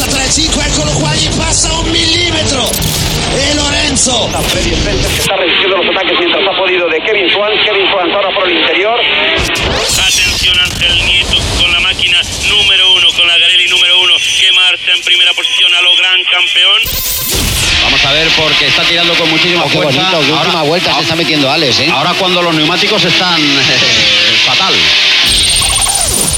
pista tra il 5, eccolo qua, gli passa un millimetro. E Lorenzo. Freddy Spencer que está resistiendo los ataques mientras ha podido de Kevin Swan. Kevin Swan ahora por el interior. Atención Ángel Nieto con la máquina número uno, con la Garelli número uno, que marcha en primera posición a lo gran campeón. Vamos a ver porque está tirando con muchísima Oh, qué fuerza. bonito, qué última Ahora- vuelta se está metiendo Alex, ¿eh? Ahora cuando los neumáticos están eh, fatal.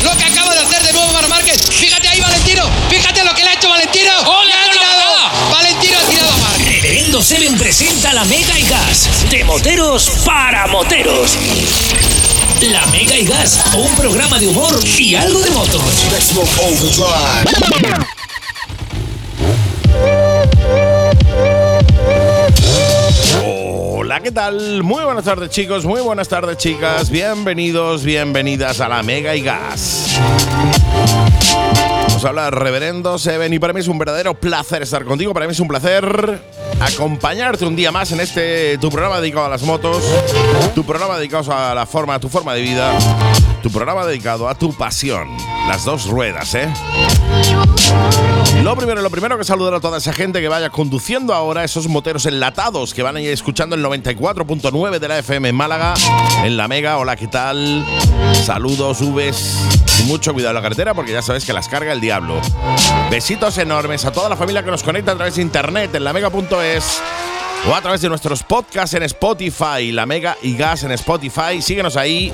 Lo que acaba de hacer de nuevo Mar Márquez. Fíjate ahí, Valentino. Fíjate lo que le ha hecho Valentino. ¡Ole, Le ha ole, tirado. Valentino ha tirado a Márquez. Reverendo Seven presenta la Mega y Gas. De moteros para moteros. La Mega y Gas, un programa de humor y algo de motos. Hola, ¿qué tal? Muy buenas tardes chicos, muy buenas tardes chicas, bienvenidos, bienvenidas a la Mega y Gas. Os habla Reverendo Seven y para mí es un verdadero placer estar contigo, para mí es un placer acompañarte un día más en este tu programa dedicado a las motos, tu programa dedicado a la forma, a tu forma de vida, tu programa dedicado a tu pasión, las dos ruedas, ¿eh? Lo primero, lo primero que saludar a toda esa gente que vaya conduciendo ahora, esos moteros enlatados que van a ir escuchando el 94.9 de la FM en Málaga, en la Mega. Hola, ¿qué tal? Saludos, Ubes. Y mucho cuidado en la carretera porque ya sabes que las carga el diablo. Besitos enormes a toda la familia que nos conecta a través de internet en la mega.es o a través de nuestros podcasts en Spotify, la Mega y Gas en Spotify. Síguenos ahí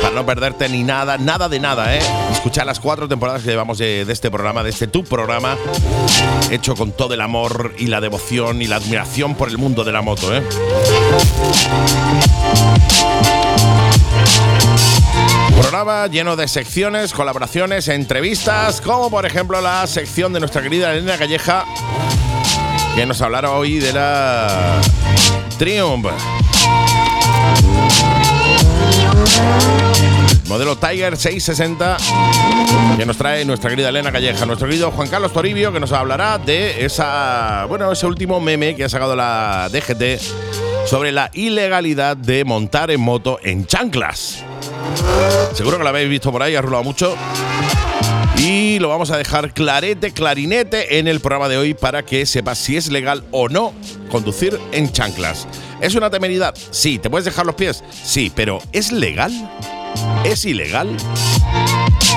para no perderte ni nada, nada de nada, ¿eh? Escuchar las cuatro temporadas que llevamos de, este programa, de este tu programa, hecho con todo el amor y la devoción y la admiración por el mundo de la moto, ¿eh? Programa lleno de secciones, colaboraciones, entrevistas, como por ejemplo la sección de nuestra querida Elena Calleja, que nos hablará hoy de la Triumph. Modelo Tiger 660 que nos trae nuestra querida Elena Calleja, nuestro querido Juan Carlos Toribio que nos hablará de esa, bueno, ese último meme que ha sacado la DGT sobre la ilegalidad de montar en moto en chanclas. Seguro que lo habéis visto por ahí, ha rulado mucho. Y lo vamos a dejar clarete, clarinete en el programa de hoy para que sepas si es legal o no conducir en chanclas. ¿Es una temeridad? Sí. ¿Te puedes dejar los pies? Sí, pero ¿es legal? ¿Es ilegal?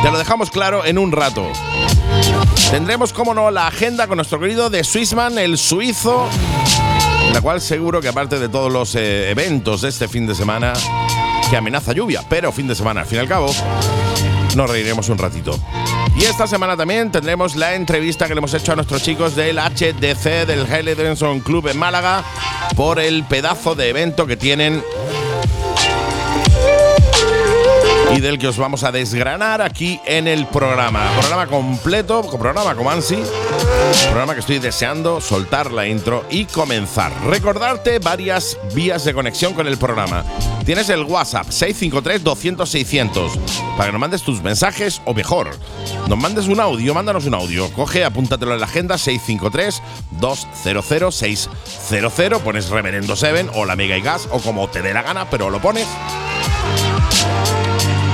Te lo dejamos claro en un rato. Tendremos, como no, la agenda con nuestro querido de Swissman, el suizo, la cual seguro que aparte de todos los eh, eventos de este fin de semana, que amenaza lluvia, pero fin de semana al fin y al cabo, nos reiremos un ratito. Y esta semana también tendremos la entrevista que le hemos hecho a nuestros chicos del HDC, del Harley Club en Málaga, por el pedazo de evento que tienen y del que os vamos a desgranar aquí en el programa. Programa completo, programa como Ansi, programa que estoy deseando soltar la intro y comenzar. Recordarte varias vías de conexión con el programa. Tienes el WhatsApp 653-200-600 para que nos mandes tus mensajes o mejor, nos mandes un audio, mándanos un audio. Coge, apúntatelo en la agenda 653-200-600. Pones Reverendo 7 o la Mega y Gas o como te dé la gana, pero lo pones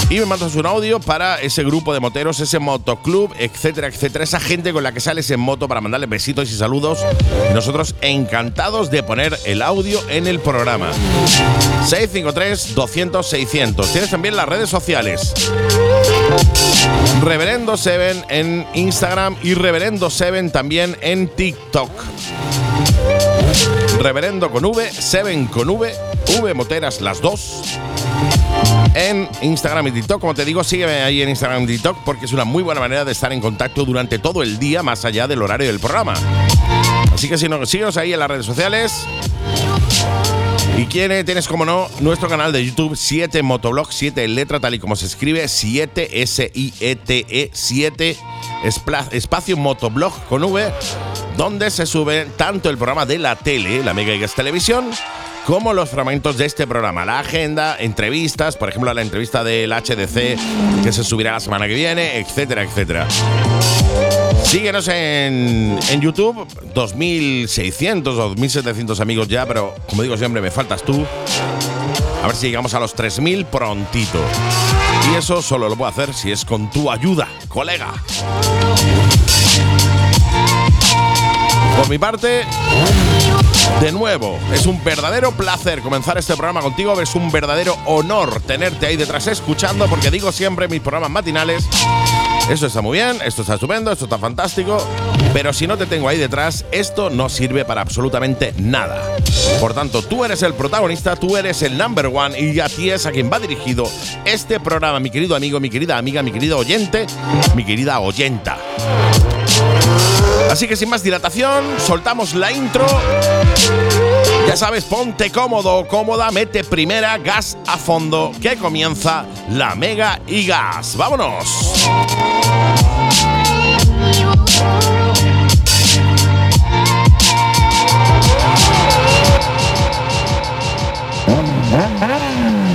y me mandas un audio para ese grupo de moteros, ese motoclub, etcétera, etcétera. Esa gente con la que sales en moto para mandarle besitos y saludos. Nosotros encantados de poner el audio en el programa. 653-200-600. Tienes también las redes sociales. Reverendo 7 en Instagram y Reverendo 7 también en TikTok. Reverendo con V, 7 con V, V moteras las dos en Instagram y TikTok. Como te digo, sígueme ahí en Instagram y TikTok porque es una muy buena manera de estar en contacto durante todo el día, más allá del horario del programa. Así que si no, síguenos ahí en las redes sociales. Y quiere, tienes como no, nuestro canal de YouTube 7 Motoblog, 7 en letra tal y como se escribe, 7 S-I-E-T-E, 7 espacio Motoblog con V, donde se sube tanto el programa de la tele, la Mega Gas Televisión, como los fragmentos de este programa, la agenda, entrevistas, por ejemplo la entrevista del HDC que se subirá la semana que viene, etcétera, etcétera. Síguenos en, en YouTube, 2.600 o 2.700 amigos ya, pero como digo siempre, me faltas tú. A ver si llegamos a los 3.000 prontito. Y eso solo lo puedo hacer si es con tu ayuda, colega. Por mi parte, de nuevo, es un verdadero placer comenzar este programa contigo. Es un verdadero honor tenerte ahí detrás escuchando, porque digo siempre mis programas matinales. Esto está muy bien, esto está estupendo, esto está fantástico, pero si no te tengo ahí detrás, esto no sirve para absolutamente nada. Por tanto, tú eres el protagonista, tú eres el number one y a ti es a quien va dirigido este programa, mi querido amigo, mi querida amiga, mi querido oyente, mi querida oyenta. Así que sin más dilatación, soltamos la intro. Ya sabes, ponte cómodo, cómoda, mete primera, gas a fondo, que comienza la Mega y Gas. ¡Vámonos!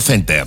Center.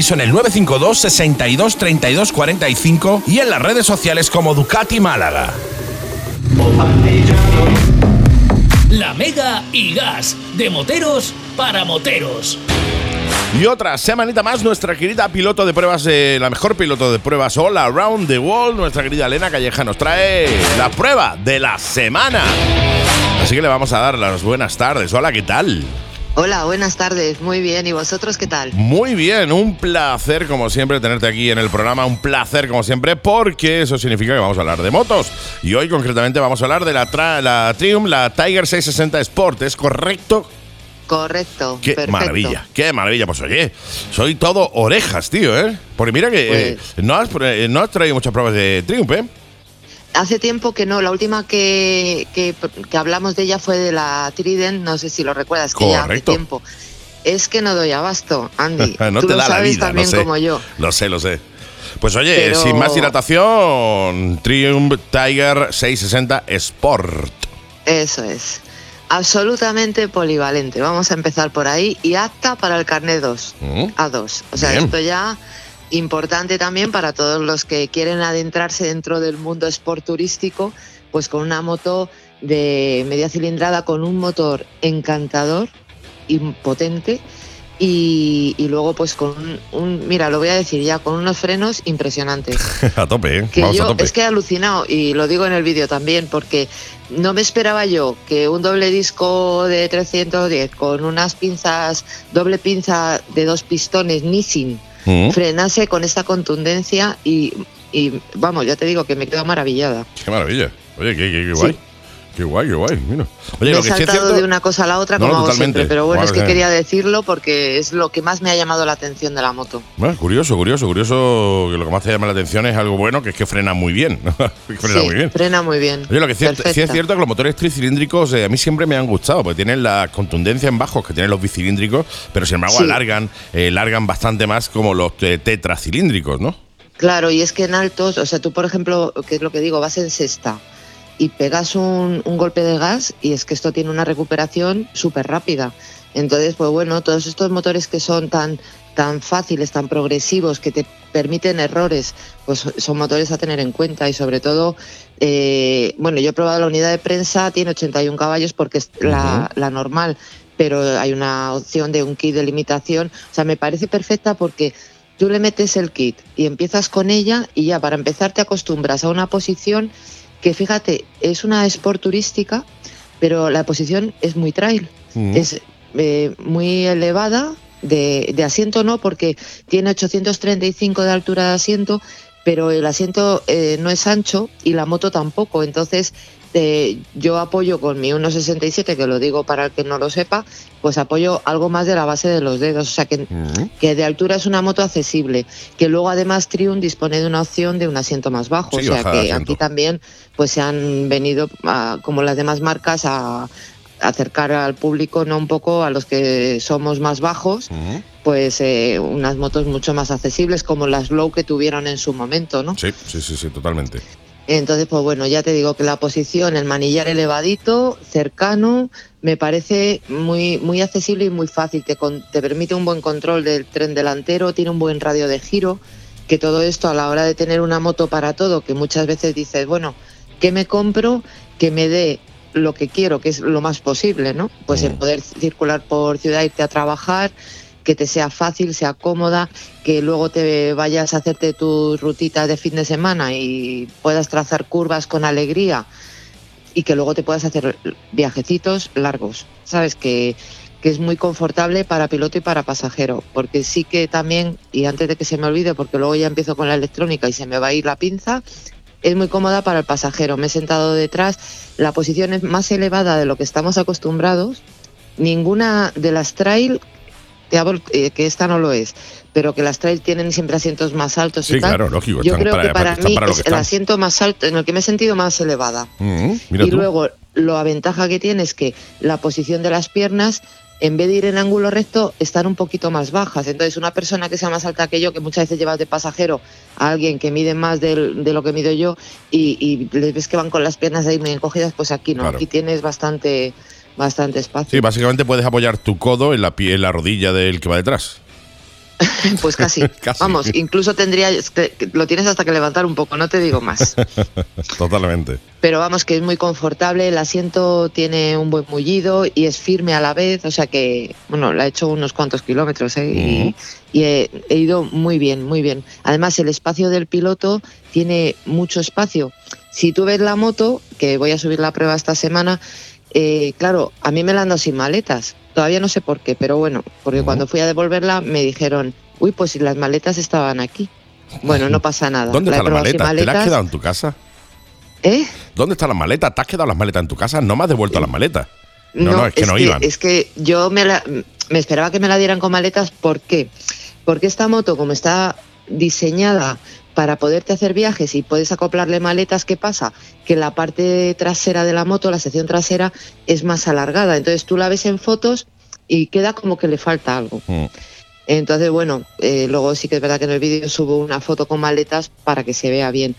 en el 952 62 32 45 y en las redes sociales como Ducati Málaga. La Mega y Gas, de moteros para moteros. Y otra semanita más, nuestra querida piloto de pruebas, eh, la mejor piloto de pruebas All Around the World, nuestra querida Elena Calleja, nos trae la prueba de la semana. Así que le vamos a dar las buenas tardes. Hola, ¿qué tal? Hola, buenas tardes. Muy bien. ¿Y vosotros qué tal? Muy bien, un placer como siempre tenerte aquí en el programa, un placer como siempre porque eso significa que vamos a hablar de motos. Y hoy concretamente vamos a hablar de la, tra- la Triumph, la Tiger 660 Sport, ¿es correcto? Correcto. Qué perfecto. maravilla, qué maravilla. Pues oye, soy todo orejas, tío, ¿eh? Porque mira que eh, Pues- no, has, eh, no has traído muchas pruebas de Triumph, ¿eh? Hace tiempo que no. La última que, que, que hablamos de ella fue de la Trident. No sé si lo recuerdas, que ya hace Correcto. tiempo. Es que no doy abasto, Andy. no Tú te lo da la vida, también lo sé. como yo. Lo sé, lo sé. Pues oye, Pero- sin más dilatación, Triumph Tiger 660 Sport. Eso es. Absolutamente polivalente. Vamos a empezar por ahí. Y apta para el carnet 2. Mm. A2. O sea, Bien. esto ya importante también para todos los que quieren adentrarse dentro del mundo sport turístico, pues con una moto de media cilindrada con un motor encantador y potente y, y luego pues con un, un- mira, lo voy a decir ya, con unos frenos impresionantes. a tope, ¿eh? Que Vamos a yo tope. es que he alucinado y lo digo en el vídeo también porque no me esperaba yo que un doble disco de 310 con unas pinzas, doble pinza de dos pistones Nissin Mm, frenase con esta contundencia y, y, vamos, ya te digo que me quedo maravillada. Qué maravilla. Oye, qué, qué- qué Sí. Qué guay, qué guay. Mira. Oye, me lo he que sí es saltado cierto. de una cosa a la otra No, como hago totalmente. siempre, pero bueno, es que quería decirlo porque es lo que más me ha llamado la atención de la moto. Bueno, curioso, curioso, curioso. Que lo que más te llama la atención es algo bueno, que es que frena muy bien. Frena sí, muy bien. frena muy bien. Oye, lo que es cierto, sí es cierto que los motores tricilíndricos eh, a mí siempre me han gustado, porque tienen la contundencia en bajos que tienen los bicilíndricos, pero sin embargo Sí. alargan, eh, largan bastante más como los eh, tetracilíndricos, ¿no? Claro, y es que en altos, o sea, tú por ejemplo, que es lo que digo, vas en sexta y pegas un, un golpe de gas y es que esto tiene una recuperación súper rápida. Entonces, pues bueno, todos estos motores que son tan, tan fáciles, tan progresivos, que te permiten errores, pues son motores a tener en cuenta y sobre todo, eh, bueno, yo he probado la unidad de prensa, tiene 81 caballos porque es la, la normal, pero hay una opción de un kit de limitación, o sea, me parece perfecta porque tú le metes el kit y empiezas con ella y ya para empezar te acostumbras a una posición que fíjate, es una sport turística, pero la posición es muy trail, Mm. es eh, muy elevada, de, de asiento no, porque tiene 835 de altura de asiento, pero el asiento eh, no es ancho y la moto tampoco. Entonces, eh, yo apoyo con mi 1,67, que lo digo para el que no lo sepa, pues apoyo algo más de la base de los dedos. O sea, que, Mm. que de altura es una moto accesible. Que luego, además, Triumph dispone de una opción de un asiento más bajo. Sí, o sea, que aquí también pues se han venido, a- como las demás marcas, a acercar al público no un poco a los que somos más bajos Mm. pues eh, unas motos mucho más accesibles como las Low que tuvieron en su momento, ¿no? Sí, sí, sí, sí, totalmente. Entonces, pues bueno, ya te digo que la posición, el manillar elevadito, cercano, me parece muy, muy accesible y muy fácil. Te, con- te permite un buen control del tren delantero, tiene un buen radio de giro, que todo esto a la hora de tener una moto para todo, que muchas veces dices, bueno, ¿qué me compro? Que me dé lo que quiero, que es lo más posible, ¿no? Pues el Mm. poder circular por ciudad, irte a trabajar, que te sea fácil, sea cómoda, que luego te vayas a hacerte tus rutitas de fin de semana y puedas trazar curvas con alegría y que luego te puedas hacer viajecitos largos. Sabes que, que es muy confortable para piloto y para pasajero, porque sí que también, y antes de que se me olvide, porque luego ya empiezo con la electrónica y se me va a ir la pinza, es muy cómoda para el pasajero. Me he sentado detrás, la posición es más elevada de lo que estamos acostumbrados. Ninguna de las trail, te hablo, eh, que esta no lo es, pero que las trail tienen siempre asientos más altos Sí, y tal. claro, lógico. Yo creo para- que para mí para es el asiento más alto, en el que me he sentido más elevada. Mm, Mira y tú. luego, la ventaja que tiene es que la posición de las piernas, en vez de ir en ángulo recto, están un poquito más bajas. Entonces, una persona que sea más alta que yo, que muchas veces llevas de pasajero a alguien que mide más del- de lo que mido yo, y, y les ves que van con las piernas ahí muy encogidas, pues aquí no, Claro. aquí tienes bastante, bastante espacio. Sí, básicamente puedes apoyar tu codo en la, pie- en la rodilla del que va detrás. Pues casi. Casi. Vamos, incluso tendría, lo tienes hasta que levantar un poco, no te digo más. Totalmente. pero vamos que es muy confortable, el asiento tiene un buen mullido y es firme a la vez, o sea que, bueno, la he hecho unos cuantos kilómetros ¿eh? y, y he, he ido muy bien, muy bien. Además, el espacio del piloto tiene mucho espacio. Si tú ves la moto, que voy a subir la prueba esta semana, eh, claro, a mí me la han dado sin maletas. Todavía no sé por qué, pero bueno, porque cuando fui a devolverla me dijeron, uy, pues si las maletas estaban aquí. Bueno, no pasa nada. ¿Dónde La he está la probado sin maleta? ¿Te la has maletas. quedado en tu casa? ¿Eh? ¿Dónde está la maleta? ¿Te has quedado las maletas en tu casa? No me has devuelto las maletas. No, no, es que no iban. Es que yo me, la- me esperaba que me la dieran con maletas. ¿Por qué? Porque esta moto, como está diseñada para poderte hacer viajes y puedes acoplarle maletas, ¿qué pasa? Que la parte trasera de la moto, la sección trasera, es más alargada. Entonces tú la ves en fotos y queda como que le falta algo. Mm. Entonces, bueno, eh, luego sí que es verdad que en el vídeo subo una foto con maletas para que se vea bien.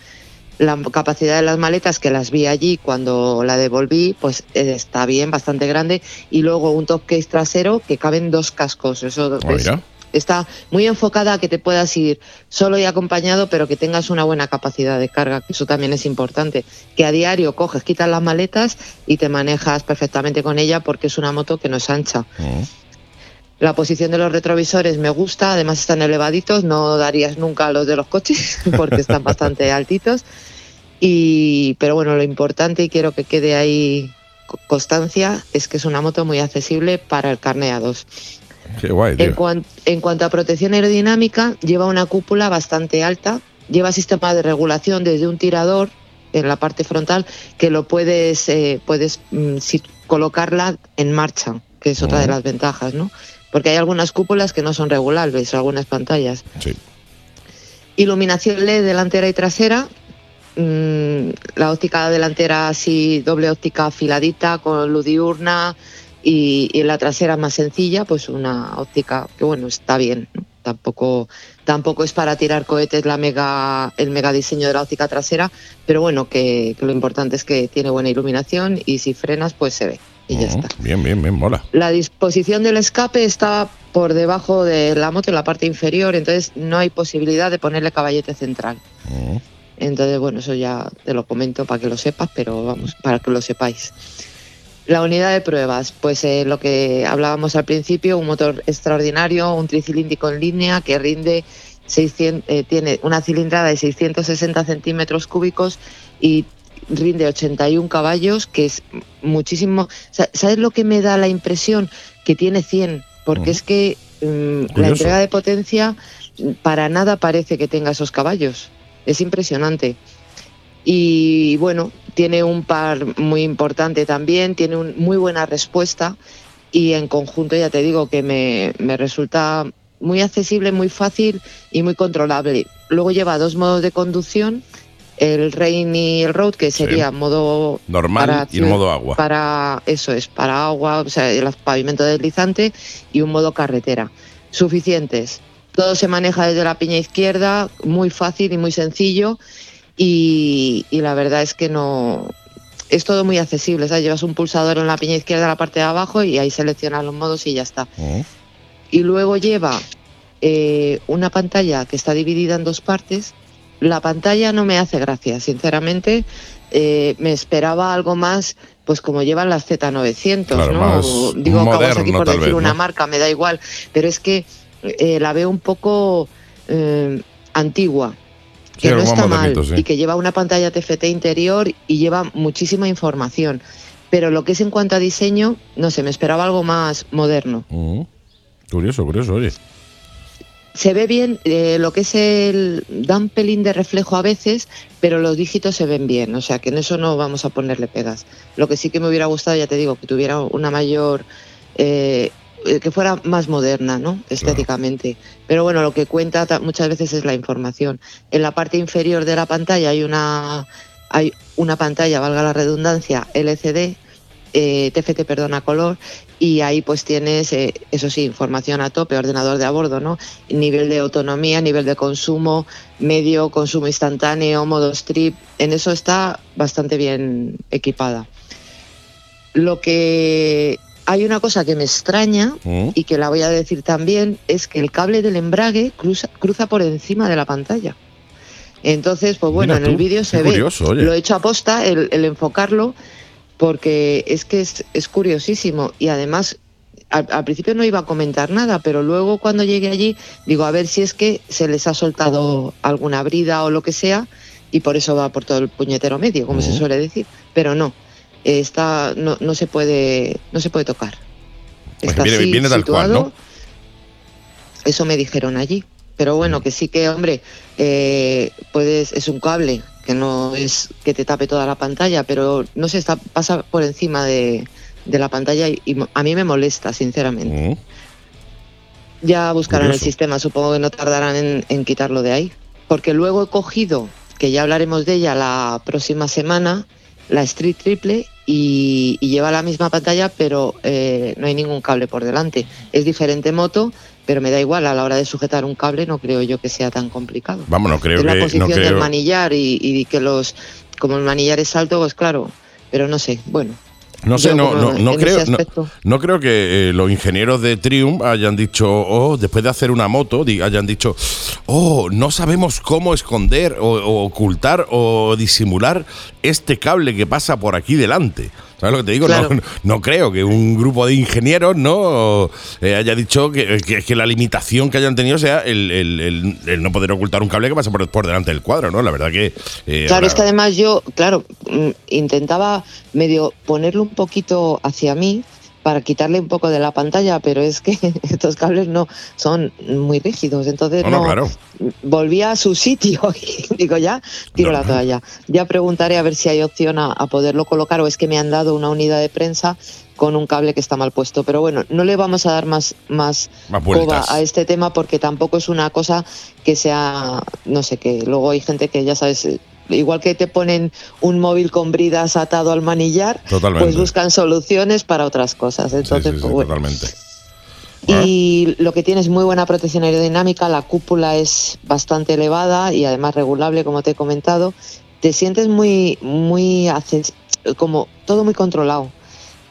La capacidad de las maletas que las vi allí cuando la devolví, pues eh, está bien, bastante grande. Y luego un top case trasero que caben dos cascos. Eso Ah, es- mira. Está muy enfocada a que te puedas ir solo y acompañado, pero que tengas una buena capacidad de carga, que eso también es importante. Que a diario coges, quitas las maletas y te manejas perfectamente con ella porque es una moto que no es ancha. Mm. La posición de los retrovisores me gusta, además están elevaditos, no darías nunca a los de los coches porque están bastante altitos. Y, pero bueno, lo importante y quiero que quede ahí co- constancia es que es una moto muy accesible para el carne A2. Qué guay, En, tío. cuan- en cuanto a protección aerodinámica, lleva una cúpula bastante alta, lleva sistema de regulación desde un tirador en la parte frontal que lo puedes, eh, puedes mm, si- colocarla en marcha, que es otra de las ventajas, ¿no? Porque hay algunas cúpulas que no son regulables, algunas pantallas. Sí. Iluminación LED delantera y trasera. mm, la óptica delantera así, doble óptica afiladita con luz diurna y, y la trasera más sencilla, pues una óptica que bueno, está bien. ¿no? tampoco, tampoco es para tirar cohetes la mega, el mega diseño de la óptica trasera, pero bueno, que, que lo importante es que tiene buena iluminación y si frenas, pues se ve y ya Mm, está. Bien, bien, bien, mola. La disposición del escape está por debajo de la moto en la parte inferior, entonces no hay posibilidad de ponerle caballete central. Mm. Entonces, bueno, eso ya te lo comento para que lo sepas, pero vamos, para que lo sepáis. La unidad de pruebas, pues eh, lo que hablábamos al principio, un motor extraordinario, un tricilíndrico en línea que rinde 600, eh, tiene una cilindrada de 660 centímetros cúbicos y rinde 81 caballos, que es muchísimo. Sa- ¿Sabes lo que me da la impresión? Que tiene 100, porque es que mm, la entrega de potencia para nada parece que tenga esos caballos. Es impresionante. Y bueno, tiene un par muy importante también, tiene un, muy buena respuesta y en conjunto ya te digo que me, me resulta muy accesible, muy fácil y muy controlable. Luego lleva dos modos de conducción, el Rain y el Road, que sería modo Normal para y el modo agua. Para eso es, para agua, o sea, el pavimento deslizante y un modo carretera. Suficientes. Todo se maneja desde la piña izquierda, muy fácil y muy sencillo. Y, y la verdad es que no. Es todo muy accesible. ¿sabes? Llevas un pulsador en la piña izquierda, en la parte de abajo, y ahí seleccionas los modos y ya está. Mm. Y luego lleva eh, una pantalla que está dividida en dos partes. La pantalla no me hace gracia, sinceramente. Eh, me esperaba algo más, pues como llevan las Z900, Claro, ¿no? O Digo moderno, por tal decir vez, una marca, me da igual. Pero es que eh, la veo un poco eh, Sí, que no está mal sí. y que lleva una pantalla TFT interior y lleva muchísima información. Pero lo que es en cuanto a diseño, no sé, me esperaba algo más moderno. Mm. Curioso, curioso, oye. Se ve bien eh, lo que es el. da un pelín de reflejo a veces, pero los dígitos se ven bien, o sea que en eso no vamos a ponerle pegas. Lo que sí que me hubiera gustado, ya te digo, que tuviera una mayor. eh, que fuera más moderna, ¿no? Estéticamente. Pero bueno, lo que cuenta ta- muchas veces es la información. En la parte inferior de la pantalla hay una, hay una pantalla, valga la redundancia, LCD, eh, TFT, perdón, a color, y ahí pues tienes, eh, eso sí, información a tope, ordenador de a bordo, ¿no? Nivel de autonomía, nivel de consumo, medio, consumo instantáneo, modo strip, en eso está bastante bien equipada. Lo que hay una cosa que me extraña Mm. y que la voy a decir también es que el cable del embrague cruza, cruza por encima de la pantalla. Entonces, pues bueno, Mira en el vídeo se ve. oye. Lo he hecho a posta el, el enfocarlo porque es que es, es curiosísimo y además al, al principio no iba a comentar nada, pero luego cuando llegué allí digo a ver si es que se les ha soltado alguna brida o lo que sea y por eso va por todo el puñetero medio, como se suele decir, pero no. Está, no, no se puede no se puede tocar. Pues Está viene- así viene tal cual, situado. ¿no? Eso me dijeron allí. Pero bueno, que sí que, hombre, eh, puedes, es un cable, que no es que te tape toda la pantalla, pero no sé, está, pasa por encima de, de la pantalla y, a mí me molesta, sinceramente. Mm. Ya buscarán Curioso. el sistema, supongo que no tardarán en, en quitarlo de ahí. Porque luego he cogido, que ya hablaremos de ella la próxima semana, la Street Triple y, y lleva la misma pantalla, pero eh, no hay ningún cable por delante. Es diferente moto, pero me da igual, a la hora de sujetar un cable no creo yo que sea tan complicado. Vamos, no creo es la que. posición No del manillar y, y que los, como el manillar es alto, pues claro, pero no sé, bueno. No sé, no, no, no creo. No, creo que eh, los ingenieros de Triumph hayan dicho, oh, después de hacer una moto, hayan dicho, oh, no sabemos cómo esconder o, o ocultar o disimular este cable que pasa por aquí delante. ¿Sabes lo que te digo? Claro. No, no creo que un grupo de ingenieros no eh, haya dicho que, que- que la limitación que hayan tenido sea el, el- el- el no poder ocultar un cable que pasa por, por delante del cuadro, ¿no? La verdad que. eh, Claro, ahora- es que además yo, claro, mm, intentaba medio ponerlo un poquito hacia mí para quitarle un poco de la pantalla, pero es que estos cables no son muy rígidos, entonces No, claro. volví a su sitio y digo ya tiro la toalla. Ya preguntaré a ver si hay opción a, a poderlo colocar o es que me han dado una unidad de prensa con un cable que está mal puesto. Pero bueno, no le vamos a dar más más, Más coba a este tema porque tampoco es una cosa que sea, no sé, que luego hay gente que ya sabes, igual que te ponen un móvil con bridas atado al manillar, Totalmente. pues buscan soluciones para otras cosas. Entonces, sí, sí, pues bueno. totalmente. Y lo que tiene es muy buena protección aerodinámica, la cúpula es bastante elevada y además regulable, como te he comentado. Te sientes muy, muy, como todo muy controlado.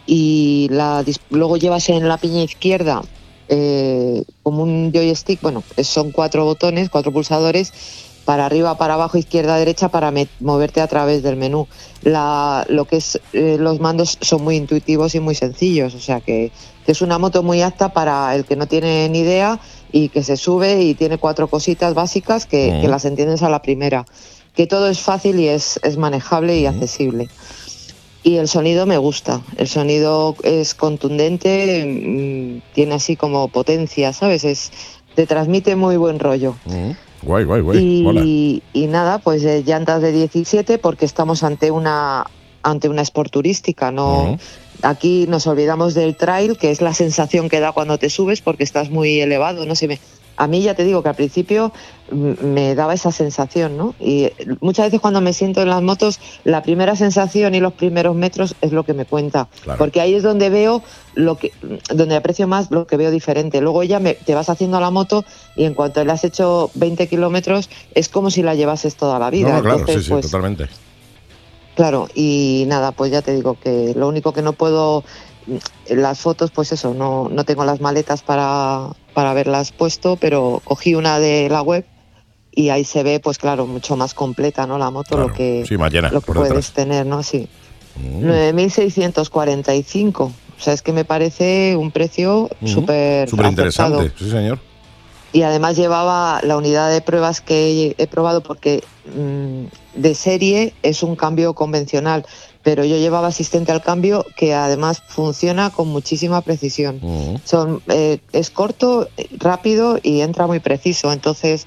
Y la, luego llevas en la piña izquierda eh, como un joystick, bueno, son cuatro botones, cuatro pulsadores, para arriba, para abajo, izquierda, derecha, para moverte a través del menú. La, lo que es eh, los mandos son muy intuitivos y muy sencillos, o sea que, que es una moto muy apta para el que no tiene ni idea y que se sube y tiene cuatro cositas básicas que, que las entiendes a la primera. Que todo es fácil y es, es manejable y accesible. Y el sonido me gusta. El sonido es contundente, mm, tiene así como potencia, ¿sabes? Es, te transmite muy buen rollo. Mm. Guay, guay, guay. Mola. Y, y nada, pues eh, llantas de 17 porque estamos ante una ante una sport turística, no aquí nos olvidamos del trail, que es la sensación que da cuando te subes porque estás muy elevado, no sé, me, a mí ya te digo que al principio mm, me daba esa sensación, ¿no? Y eh, muchas veces cuando me siento en las motos, la primera sensación y los primeros metros es lo que me cuenta, Claro. porque ahí es donde veo lo que donde aprecio más lo que veo diferente. Luego ya me, te vas haciendo a la moto y en cuanto le has hecho 20 kilómetros es como si la llevases toda la vida. No, no, claro, Entonces, sí, sí, pues, totalmente. Claro, y nada, pues ya te digo que lo único que no puedo, las fotos, pues eso, no, no tengo las maletas para, para haberlas puesto, pero cogí una de la web y ahí se ve, pues claro, mucho más completa, ¿no? La moto, lo que, Sí, llena lo que puedes detrás. tener, ¿no? Sí. Mm. 9.645. O sea, es que me parece un precio Ujú. súper Súper interesante, sí, señor. Y además llevaba la unidad de pruebas que he probado porque mm, de serie es un cambio convencional, pero yo llevaba asistente al cambio que además funciona con muchísima precisión. Son, eh, es corto, rápido y entra muy preciso, entonces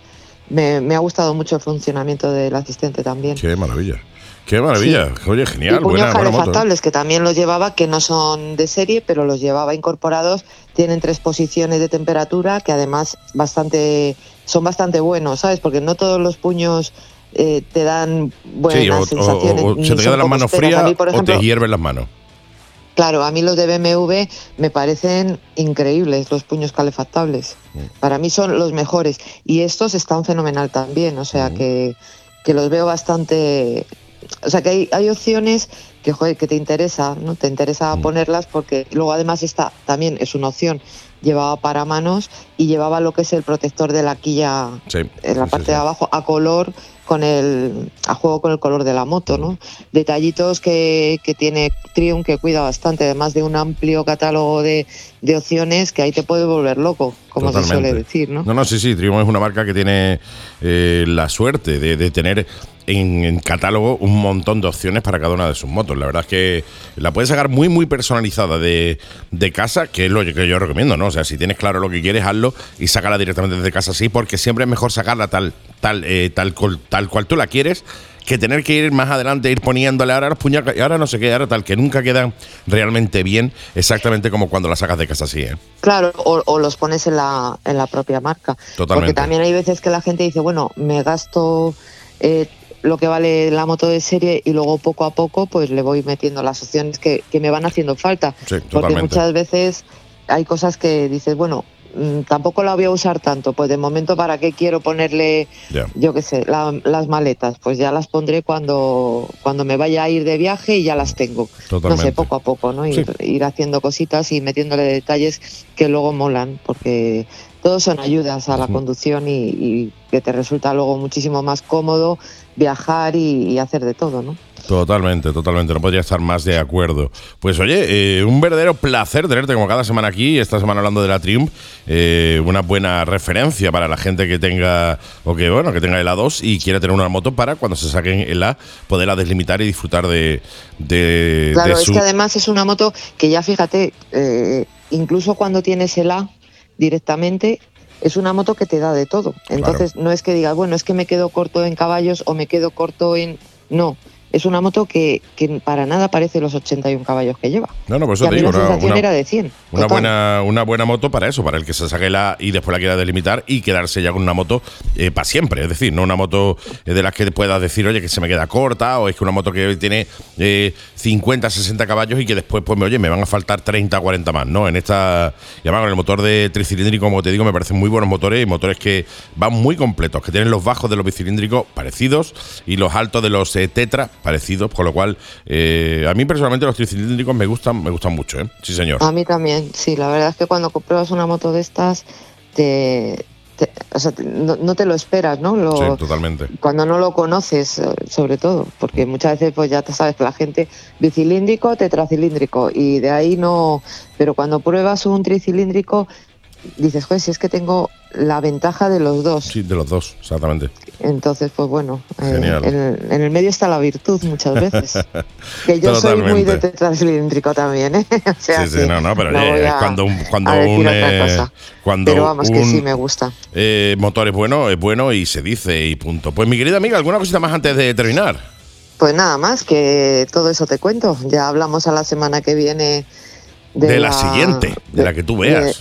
me, me ha gustado mucho el funcionamiento del asistente también. Qué maravilla. Qué maravilla. Oye, genial, y puños buena, buena moto. ¿eh? que también los llevaba, que no son de serie, pero los llevaba incorporados. Tienen tres posiciones de temperatura, que además bastante son bastante buenos, ¿sabes? Porque no todos los puños eh, te dan buenas Sí, o, sensaciones. o se te quedan las manos frías mí, o te hierven las manos. Claro, a mí los de BMW me parecen increíbles, los puños calefactables. Mm. Para mí son los mejores. Y estos están fenomenal también, o sea Mm. que, que los veo bastante... O sea que hay, hay opciones que, joder, que te interesa, ¿no? Te Mm. interesa ponerlas porque luego además esta también es una opción. Llevaba para manos y llevaba lo que es el protector de la quilla Sí. en la sí, parte sí, de abajo a color con el a juego con el color de la moto, ¿no? Detallitos que, que tiene Triumph que cuida bastante, además de un amplio catálogo de, de opciones que ahí te puede volver loco, como se suele decir, ¿no? No, no, sí, sí. Triumph es una marca que tiene eh, la suerte de, de tener en, en catálogo un montón de opciones para cada una de sus motos. La verdad es que la puedes sacar muy, muy personalizada de, de casa, que es lo que yo recomiendo, ¿no? O sea, si tienes claro lo que quieres, hazlo y sácala directamente desde casa así, porque siempre es mejor sacarla tal, tal, eh, tal, col- tal cual tú la quieres que tener que ir más adelante, ir poniéndole ahora los puñacos, y ahora no sé qué, ahora tal, que nunca quedan realmente bien, exactamente como cuando la sacas de casa así, ¿eh? Claro, o, o los pones en la, en la propia marca. Totalmente. Porque también hay veces que la gente dice, bueno, me gasto eh, lo que vale la moto de serie y luego poco a poco pues le voy metiendo las opciones que, que me van haciendo falta. Sí, Porque totalmente. muchas veces hay cosas que dices, bueno, mm, tampoco la voy a usar tanto, pues de momento para qué quiero ponerle, yo qué sé, la- las maletas, pues ya las pondré cuando, cuando me vaya a ir de viaje y ya las tengo. No Totalmente. sé, poco a poco, ¿no? Ir, ir haciendo cositas y metiéndole detalles que luego molan, porque todos son ayudas a la conducción y, y que te resulta luego muchísimo más cómodo viajar y, y hacer de todo, ¿no? Totalmente, totalmente. No podría estar más de acuerdo. Pues oye, eh, un verdadero placer tenerte como cada semana aquí. Esta semana hablando de la Triumph. eh, una buena referencia para la gente que tenga, o que bueno, que tenga el A2 y quiera tener una moto para cuando se saquen el A, poderla deslimitar y disfrutar de, de, Claro, de es que además es una moto que ya fíjate, eh, incluso cuando tienes el A directamente, es una moto que te da de todo. Entonces no es que digas, bueno, es que me quedo corto en caballos o me quedo corto en... No, es una moto que, que para nada parece los 81 caballos que lleva. No, no, por eso te digo. la una- sensación una- era de 100. Una buena, una buena moto para eso, para el que se saque la y después la quiera delimitar y quedarse ya con una moto para siempre. Es decir, no una moto eh, de las que puedas decir, oye, que se me queda corta, o es que una moto que tiene eh, 50, 60 caballos y que después, pues, oye, me van a faltar 30, 40 más, ¿no? En esta. Y además, con el motor de tricilíndrico, como te digo, me parecen muy buenos motores y motores que van muy completos, que tienen los bajos de los bicilíndricos parecidos y los altos de los eh, tetra parecidos, con lo cual, eh, a mí personalmente los tricilíndricos me gustan, me gustan mucho, ¿eh? Sí, señor. A mí también, sí. La verdad es que cuando pruebas una moto de estas, te, te- o sea, te- no, no te lo esperas, ¿no? Lo, Sí, totalmente. cuando no lo conoces, eh, sobre todo, porque muchas veces pues ya te sabes que la gente bicilíndrico, tetracilíndrico y de ahí no, pero cuando pruebas un tricilíndrico dices, joder, si es que tengo la ventaja de los dos. Sí, de los dos, exactamente. Entonces, pues bueno, eh, en, el- en el medio está la virtud muchas veces. que yo soy muy de tetracilíndrico también, ¿eh? O sea sí, sí, que no, no, pero no oye, voy es a- cuando cuando a un, otra eh, cuando Pero vamos, que un, sí me gusta. eh, motor es bueno, es bueno y se dice y punto. Pues mi querida amiga, ¿alguna cosita más antes de terminar? Pues nada más, que todo eso te cuento. Ya hablamos a la semana que viene de, De la siguiente, de la que tú veas. De,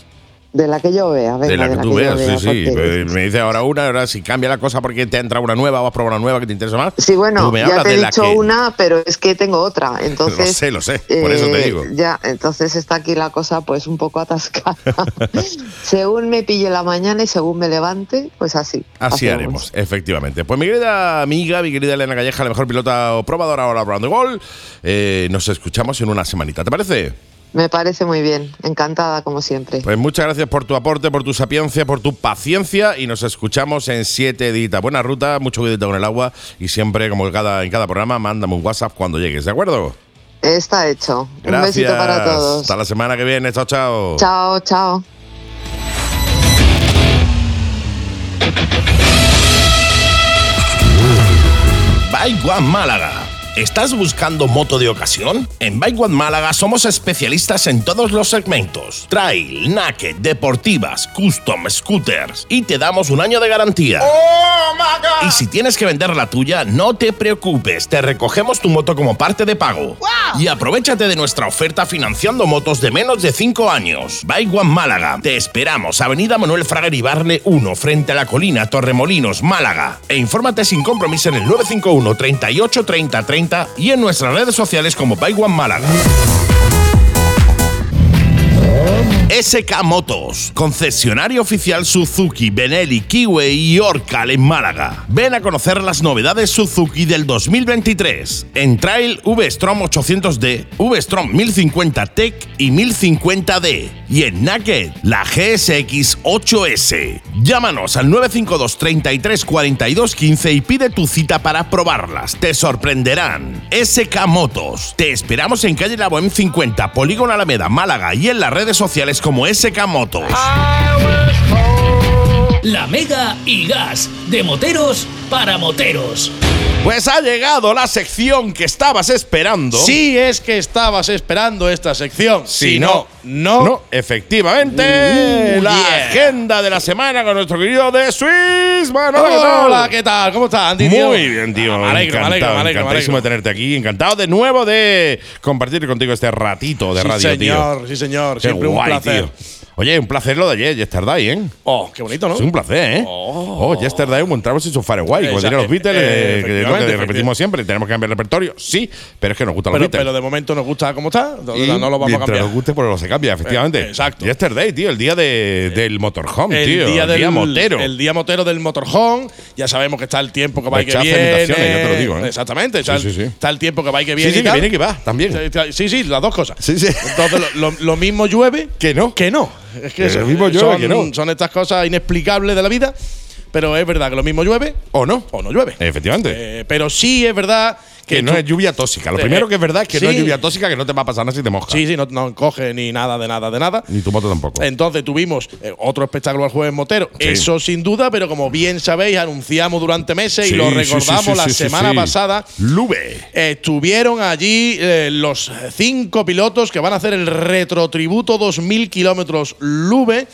de la que yo vea, venga, de la que tú veas, vea, sí, sí. porque- Eh, Me dice ahora una, ahora si cambia la cosa porque te entra una nueva, vas a probar una nueva que te interesa más. Sí, bueno, ya te he de dicho que- una, pero es que tengo otra. Entonces, Lo sé, lo sé, por eso te eh, digo. Ya, entonces está aquí la cosa pues un poco atascada. según me pille la mañana y según me levante, pues así. Así hacemos. haremos, efectivamente. Pues mi querida amiga, mi querida Elena Calleja, la mejor pilota o probadora ahora Brown the Gol, eh, nos escuchamos en una semanita, ¿te parece? Me parece muy bien, encantada como siempre. Pues muchas gracias por tu aporte, por tu sapiencia, por tu paciencia y nos escuchamos en siete editas. Buena ruta, mucho cuidado con el agua y siempre, como en cada, en cada programa, mándame un WhatsApp cuando llegues, ¿de acuerdo? Está hecho. Gracias. Un besito para todos. Hasta la semana que viene. Chao, chao. Chao, chao. One Málaga. ¿Estás buscando moto de ocasión? En Bike One Málaga somos especialistas en todos los segmentos: trail, naked, deportivas, custom, scooters y te damos un año de garantía. Y si tienes que vender la tuya, no te preocupes, te recogemos tu moto como parte de pago. Y aprovechate de nuestra oferta financiando motos de menos de 5 años. Bike One Málaga. Te esperamos, Avenida Manuel Fraga Ibarne 1, frente a la colina Torremolinos, Málaga. E infórmate sin compromiso en el 951 38 30 30 y en nuestras redes sociales como Bike One. SK Motos, concesionario oficial Suzuki, Benelli, Kiwi y Orcal en Málaga. Ven a conocer las novedades Suzuki del 2023. En Trail V-Strom 800D, V-Strom 1050 Tech y 1050D. Y en Naked, la GSX 8S. Llámanos al 952 33 42 15 y pide tu cita para probarlas. Te sorprenderán. SK Motos. Te esperamos en calle La Bohem 50, Polígono Alameda, Málaga y en las redes sociales como SK Motos. La Mega y Gas, de moteros para moteros. Pues ha llegado la sección que estabas esperando. Si es que estabas esperando esta sección. Si no, no, efectivamente, Uh, la yeah. agenda de la semana con nuestro querido de Swiss Manolo. ¿qué tal? Hola, ¿qué tal? ¿Cómo estás, Andy? tío? Muy bien, tío. Me alegro, me alegro, encantado, me alegro, me encantadísimo de tenerte aquí. Encantado de nuevo de compartir contigo este ratito de Sí, radio, señor, tío. sí, señor. Qué Siempre guay, un placer. tío. Oye, un placer lo de ayer, Yesterday, ¿eh? Oh, qué bonito, ¿no? Es un placer, ¿eh? Oh, Yesterday encontramos en su Fireway. Como dirían los Beatles, eh, eh, que es lo que efectivamente, repetimos siempre. Tenemos que cambiar el repertorio, sí, pero es que nos gustan los Pero, Beatles. pero de momento nos gusta cómo está. Y no lo vamos a cambiar. nos guste, pues no se cambia, efectivamente. Eh, exacto. Yesterday, tío, el día de, del motorhome, el tío. día el del día motero. El día motero del motorhome. Ya sabemos que está el tiempo que va y que viene. ya te lo digo, ¿eh? Exactamente. está, Sí, el, sí, sí. está el tiempo que va y que Sí, viene. sí, y que viene y que va, también. Sí, sí, las dos cosas. Sí, sí. Entonces, lo, lo- lo mismo llueve Que no. que no. Es que lo mismo son, que no. son estas cosas inexplicables de la vida. Pero es verdad que lo mismo llueve ¿O no? o no llueve. Efectivamente. Eh, pero sí es verdad que, que no tú- es lluvia tóxica. Lo Eh, primero que es verdad es que no es sí. lluvia tóxica, que no te va a pasar nada si te mojas. Sí, sí, no, no coge ni nada de nada de nada. Ni tu moto tampoco. Entonces tuvimos eh, otro espectáculo al jueves Motero, Sí. eso sin duda, pero como bien sabéis, anunciamos durante meses Sí, y lo sí, recordamos sí, sí, la sí, sí, semana sí. pasada. Lube. Estuvieron allí eh, los cinco pilotos que van a hacer el retrotributo 2000 kilómetros Lube.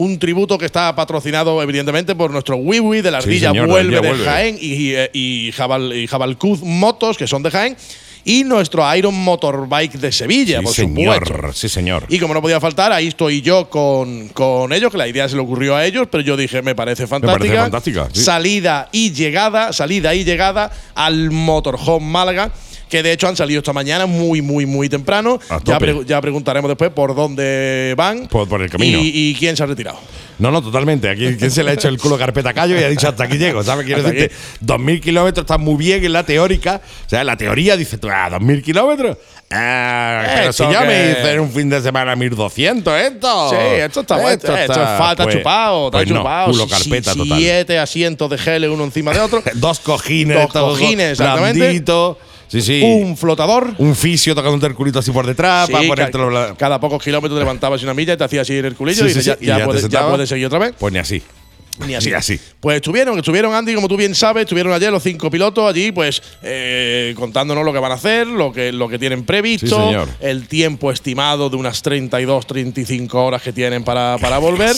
Un tributo que está patrocinado evidentemente por nuestro Wiwi de la Sí, ardilla señor, vuelve de vuelve. Jaén y, eh, y, Jabal, y Jabalcuz Motos, que son de Jaén, y nuestro Iron Motorbike de Sevilla, Sí, por señor. supuesto. Sí, señor. Y como no podía faltar, ahí estoy yo con, con ellos, que la idea se le ocurrió a ellos, pero yo dije, me parece fantástica. fantástica, sí. Salida y llegada, salida y llegada al Motorhome Málaga. Que de hecho han salido esta mañana muy, muy, muy temprano. Ya, pregu- ya preguntaremos después por dónde van Por- por el camino. y, y quién se ha retirado. No, no, totalmente. Aquí quién se le ha hecho el culo carpeta callo y ha dicho hasta aquí llego, ¿sabes? Quiero decirte, 2.000 kilómetros está muy bien en la teórica. O sea, en la teoría dice tú, ah, 2.000 kilómetros. Ah, pero si Esto yo me que- hice en un fin de semana 1.200, esto. Sí, esto está bueno. Esto, es falta pues- chupado, está pues no, chupado. culo Si- carpeta si- total. Siete asientos de gel uno encima de otro. Dos cojines, Dos cojines, exactamente. blandito. Sí, sí. un flotador. Un fisio tocando el culito así por detrás Sí, para ca- ponértelo. la- cada pocos kilómetros te levantabas una milla y te hacías así en el culillo y ya, puedes, ya puedes seguir otra vez. Pues ni así. Ni así. Ni así. Pues estuvieron, estuvieron Andy, como tú bien sabes, estuvieron ayer los cinco pilotos allí, pues eh, contándonos lo que van a hacer, lo que, lo que tienen previsto, Sí, el tiempo estimado de unas 32, 35 horas que tienen para, para volver.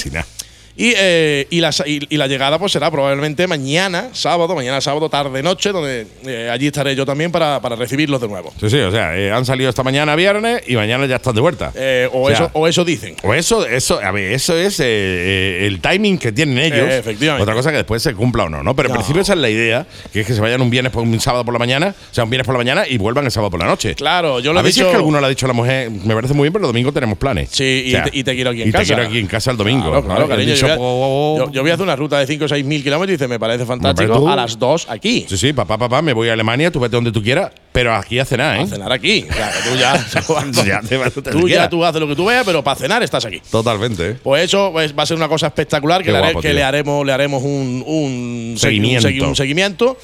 Y, eh, y, la, y- y la llegada pues será probablemente mañana, sábado, mañana sábado, tarde, noche, donde eh, allí estaré yo también para, para recibirlos de nuevo. Sí, sí, o sea, eh, han salido esta mañana viernes y mañana ya están de vuelta. Eh, o, O sea, eso, o eso dicen. O eso, eso, a ver, eso es el timing que tienen ellos. Efectivamente. Otra cosa que después se cumpla o no, ¿no? Pero en No. principio esa es la idea, que es que se vayan un viernes por un sábado por la mañana, o sea, un viernes por la mañana y vuelvan el sábado por la noche. Claro, yo lo a he dicho. es que alguno le ha dicho a la mujer, me parece muy bien, pero el domingo tenemos planes. Sí, y, O sea, te, y te quiero aquí en y casa. te quiero aquí en casa el domingo. Claro, claro, yo, voy a, "Oh, yo- yo voy a hacer una ruta de 5 o 6 mil kilómetros y dice, me parece fantástico, tú- a las 2 aquí. Sí, sí, papá, papá, me voy a Alemania, tú vete donde tú quieras, pero aquí a cenar, ¿eh? A cenar aquí. O sea, que tú ya, Ya te vas donde tú ya quieras. tú haces lo que tú veas, pero para cenar estás aquí. Totalmente. ¿eh? Pues eso pues, va a ser una cosa espectacular que, le, haré- guapo, que tío. le haremos, le haremos un, un segui- Seguimiento. un segui- un seguimiento.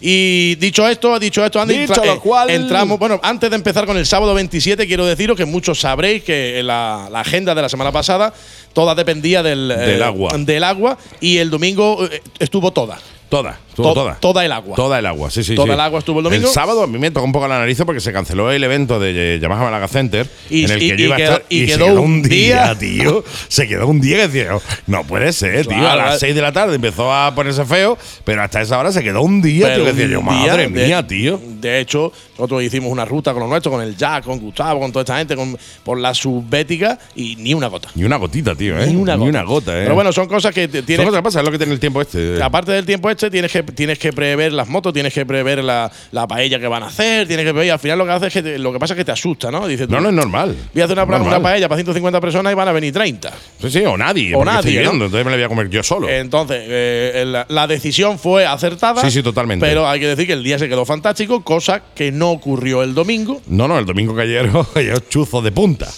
Y dicho esto, dicho esto, Andy, Dicho entra- lo eh, cual- entramos. Bueno, antes de empezar con el sábado 27, quiero deciros que muchos sabréis que la, la agenda de la semana pasada toda dependía del, Del eh, agua. del agua y el domingo eh, estuvo toda. Toda, estuvo To- toda. toda el agua. Toda el agua, sí, sí. Toda sí. el agua estuvo el domingo. El sábado a mí me tocó un poco la nariz porque se canceló el evento de eh, Yamaha Malaga Center Y- en el y- que yo iba a quedó- estar y se quedó un día. tío. Se quedó un día que decía, "Oh, no puede ser, tío. A las eh. 6 de la tarde empezó a ponerse feo, pero hasta esa hora se quedó un día, tío, que decía yo, madre de- mía, tío. De hecho, nosotros hicimos una ruta con los nuestros, con el Jack, con Gustavo, con toda esta gente, con, por la subbética y ni una gota. Ni una gotita, tío, ¿eh? Ni una gota. ¿eh? Pero bueno, son cosas que te- Son tienes. cosas que pasan, es lo que tiene el tiempo este. Aparte del tiempo este, tienes que, tienes que prever las motos, tienes que prever la, la paella que van a hacer, tienes que prever. Y al final lo que hace es que te- lo que pasa es que te asusta, ¿no? Dices tú, No, no es normal. voy a hacer una, Normal. una paella para 150 personas y van a venir 30. Sí, sí, o nadie. O nadie, estoy ¿no? viendo, entonces me la voy a comer yo solo. Entonces, eh, la, la decisión fue acertada. Sí, sí, totalmente. Pero hay que decir que el día se quedó fantástico, cosa que no ocurrió el domingo. no, no, el domingo que ayer, yo chuzo de punta.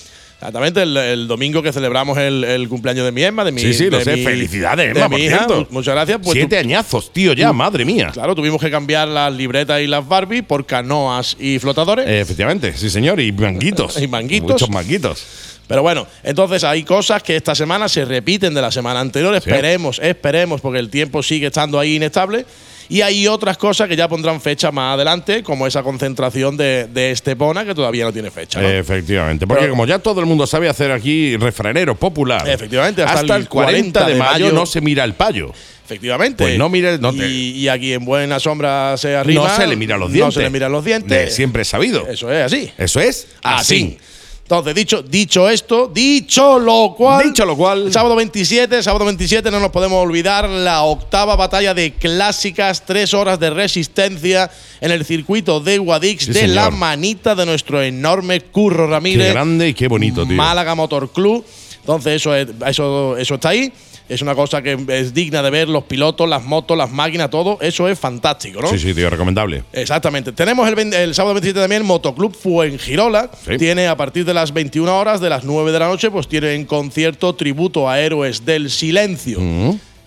Exactamente, el, el domingo que celebramos el, el cumpleaños de mi Emma, de mi Sí, sí, lo de sé. mi- Felicidades, de Emma, mi hija. Muchas gracias. Pues Siete añazos, tío, ya, madre mía. Claro, tuvimos que cambiar las libretas y las Barbie por canoas y flotadores. Eh, efectivamente, sí, señor. Y manguitos. Y manguitos. Muchos manguitos. Pero bueno, entonces hay cosas que esta semana se repiten de la semana anterior. Esperemos, esperemos, porque el tiempo sigue estando ahí inestable. Y hay otras cosas que ya pondrán fecha más adelante, como esa concentración de, de Estepona, que todavía no tiene fecha. ¿no? Efectivamente. Porque Pero- como ya todo el mundo sabe hacer aquí refranero popular. Efectivamente, hasta hasta, el el 40 de mayo, mayo no se mira el payo. Efectivamente. Pues no mire- no te- y, y aquí en buena sombra se arrima. no se le mira los No dientes. se le miran los dientes. De siempre he sabido. Eso es así. Eso es así. Entonces, dicho, dicho esto, dicho lo cual. Dicho lo cual. Sábado 27, sábado 27, no nos podemos olvidar la octava batalla de clásicas, tres horas de resistencia en el circuito de Guadix Sí, de señor. la manita de nuestro enorme Curro Ramírez. Qué grande y qué bonito, tío. Málaga Motor Club. Entonces, eso, es- eso, eso está ahí. Es una cosa que es digna de ver los pilotos, las motos, las máquinas, todo. Eso es fantástico, ¿no? Sí, sí, tío, recomendable. Exactamente. Tenemos el, 20 el sábado 27 también Motoclub Fuengirola. Sí. Tiene a partir de las 21 horas, de las 9 de la noche, pues tiene en concierto tributo a héroes del silencio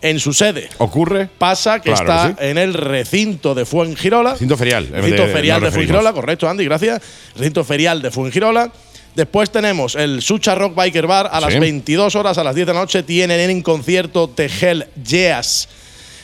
en su sede. ¿Ocurre? Pasa que Claro está que sí. en el recinto de Fuengirola. Recinto ferial, Recinto de- ferial nos de Fuengirola, correcto, Andy, gracias. Recinto ferial de Fuengirola. Después tenemos el Sucha Rock Biker Bar a las Sí. 22 horas, a las 10 de la noche tienen en concierto Hell Jazz.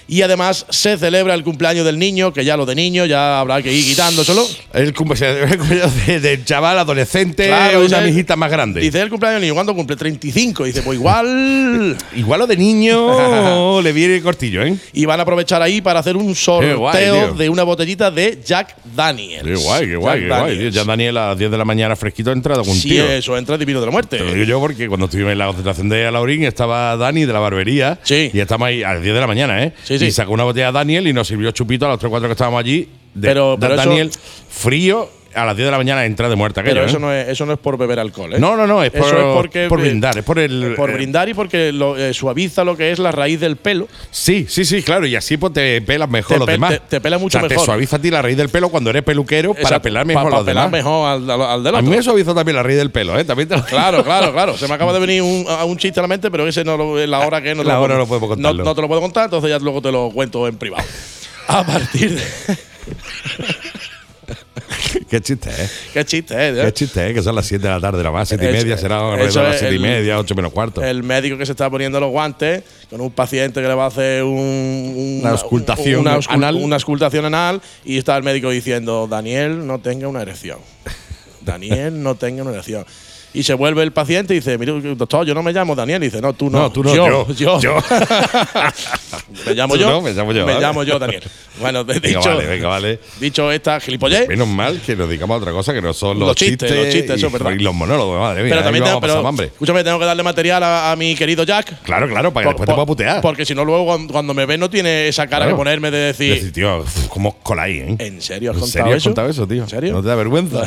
Y además se celebra el cumpleaños del niño, que ya lo de niño ya habrá que ir quitándoselo. El cumpleaños el cumpleaños de- del chaval adolescente, Claro, una mijita más grande. Dice el cumpleaños del niño, ¿cuándo cumple? 35. Dice, pues igual. Igual lo de niño le viene cortillo, ¿eh? y van a aprovechar ahí para hacer un sorteo guay, de una botellita de Jack Daniels. Qué guay, qué guay, Jack qué guay. Ya Daniel a las 10 de la mañana fresquito ha entrado con un Sí, tío. eso, entra divino de la muerte. Te lo digo yo porque cuando estuvimos en la concentración de Alaurín estaba Dani de la barbería. Sí. Y estamos ahí a las 10 de la mañana, ¿eh? Sí, sí. Y sacó una botella a Daniel y nos sirvió chupito a los 3 o 4 que estábamos allí. De, Pero- de pero eso- Daniel frío a las 10 de la mañana entra de muerta. Pero eso ¿eh? no, es, eso no es por beber alcohol, ¿eh? No, no, no, es por, Eso es porque, por brindar, es por el. Por eh, brindar y porque lo, eh, suaviza lo que es la raíz del pelo. Sí, sí, sí, claro. Y así pues te pelas mejor Te los pe- demás. te- te pela mucho o sea, mejor. Te suaviza a ti la raíz del pelo cuando eres peluquero para pelar mejor pa los pelar demás. mejor al, al- al del A otro. mí me suavizó también la raíz del pelo, ¿eh? También te lo Claro, claro, claro. Se me acaba de venir un, a un chiste a la mente, pero ese no lo, la hora que no te La lo hora puedo- no podemos no, contarlo. no te lo puedo contar, entonces ya luego te lo cuento en privado. A partir de. Qué chiste, ¿eh? Qué chiste, ¿eh? Qué chiste, ¿eh? Que son las 7 de la tarde, la más, 7 y media, será alrededor de las es 7 y media, 8 menos cuarto. El médico que se está poniendo los guantes con un paciente que le va a hacer un, un- Una auscultación una, auscul- anal. una auscultación anal y está el médico diciendo, Daniel, no tenga una erección. Daniel, no tenga una erección. Y se vuelve el paciente y dice, mire, doctor, yo no me llamo Daniel. Y dice, no, tú no. No, tú no, yo. yo, yo. me llamo yo. no, me llamo yo, Me ¿vale? llamo yo, Daniel. Bueno, de- Venga, dicho, vale, venga, vale. dicho esta gilipollez. Menos mal que nos dedicamos a otra cosa que no son los, Los chistes, los chistes, y, eso es verdad. y los monólogos, madre mía. Pero también tengo, pero, hambre. escúchame, tengo que darle material a, a mi querido Jack. Claro, claro, para que Por- después te pueda putear. Porque si no, luego cuando, cuando me ve no tiene esa cara Claro. que ponerme de decir. Decir, tío, ¿cómo coláis, eh? ¿En serio has ¿En contado serio has eso? contado eso, tío? ¿En serio? ¿No te da vergüenza?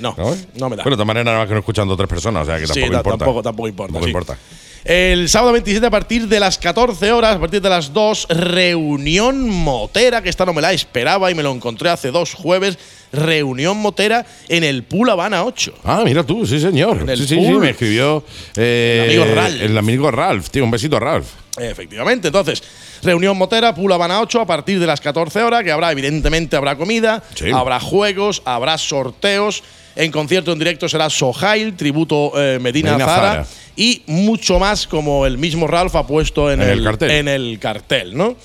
No, no, no me da. Bueno, de todas maneras, nada más que no escuchan dos o tres personas, o sea que tampoco ta- importa. tampoco- tampoco importa, Tampoco sí. importa. El sábado 27 a partir de las 14 horas, a partir de las 2, reunión motera, que esta no me la esperaba y me lo encontré hace dos jueves. Reunión motera en el Pool Habana 8. Ah, mira tú, sí, señor. En el Sí, sí, sí, me escribió eh, El amigo Ralph. El amigo Ralph, tío, un besito a Ralph. Efectivamente, entonces, reunión motera, Pool Habana 8 a partir de las 14 horas, que habrá, evidentemente, habrá comida, Sí. habrá juegos, habrá sorteos. En concierto en directo será Sohail, tributo eh, Medina, Medina Zara, Zara. y mucho más como el mismo Ralph ha puesto en, En el cartel. en el cartel, ¿no?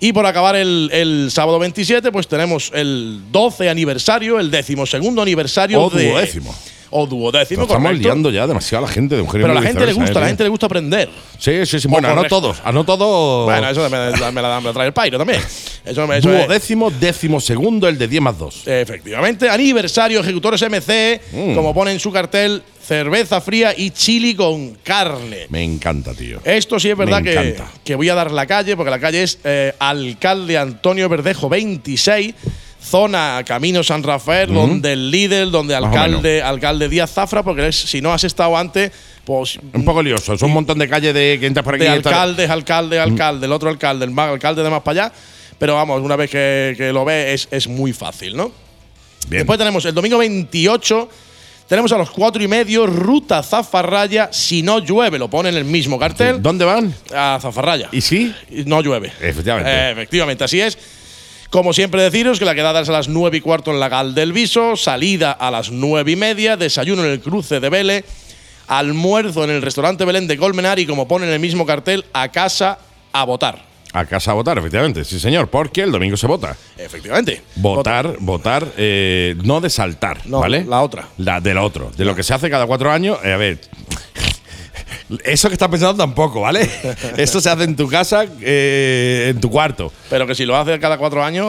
Y por acabar el, el sábado 27, pues tenemos el 12 aniversario, el decimosegundo aniversario O de. duodécimo. O duodécimo, Nos estamos correcto. liando ya demasiado a la gente de genio Pero a la gente le gusta, a la ¿eh? gente le gusta aprender. Sí, sí, sí. Bueno, a no todos. A no todos. Bueno, eso me, me la, me la trae el pairo también. Eso, me- eso es- Duodécimo, décimo segundo, el de 10 más 2. Efectivamente, aniversario, ejecutores MC, Mm. como pone en su cartel, cerveza fría y chili con carne. Me encanta, tío. Esto sí es verdad Me que, que voy a dar la calle, porque la calle es eh, Alcalde Antonio Verdejo 26, zona Camino San Rafael, donde el líder, donde Más alcalde, alcalde Díaz Zafra, porque es- si no has estado antes, pues Un poco lioso. Es un montón de calles de que entras por aquí. de alcaldes, alcalde, alcalde, el otro alcalde, el más alcalde de más para allá. Pero vamos, una vez que, que lo ves es, es muy fácil, ¿no? Bien. Después tenemos el domingo 28, tenemos a los cuatro y medio, ruta Zafarraya, si no llueve, lo pone en el mismo cartel, ¿Dónde van? a Zafarraya. ¿Y sí? Y no llueve. Efectivamente. Eh, efectivamente, así es. Como siempre deciros que la quedada es a las nueve y cuarto en la Gal del Viso, salida a las nueve y media, desayuno en el cruce de Vélez, almuerzo en el restaurante Belén de Colmenar y como pone en el mismo cartel, a casa a votar. A casa a votar, efectivamente. Sí, señor. Porque el domingo se vota. Efectivamente. Votar, votar, eh, no de saltar, No, ¿vale? la otra. La del otro. De lo que se hace cada cuatro años. eh, a ver. Eso que estás pensando tampoco, ¿vale? Eso se hace en tu casa, eh, en tu cuarto. Pero que si lo hace cada cuatro años,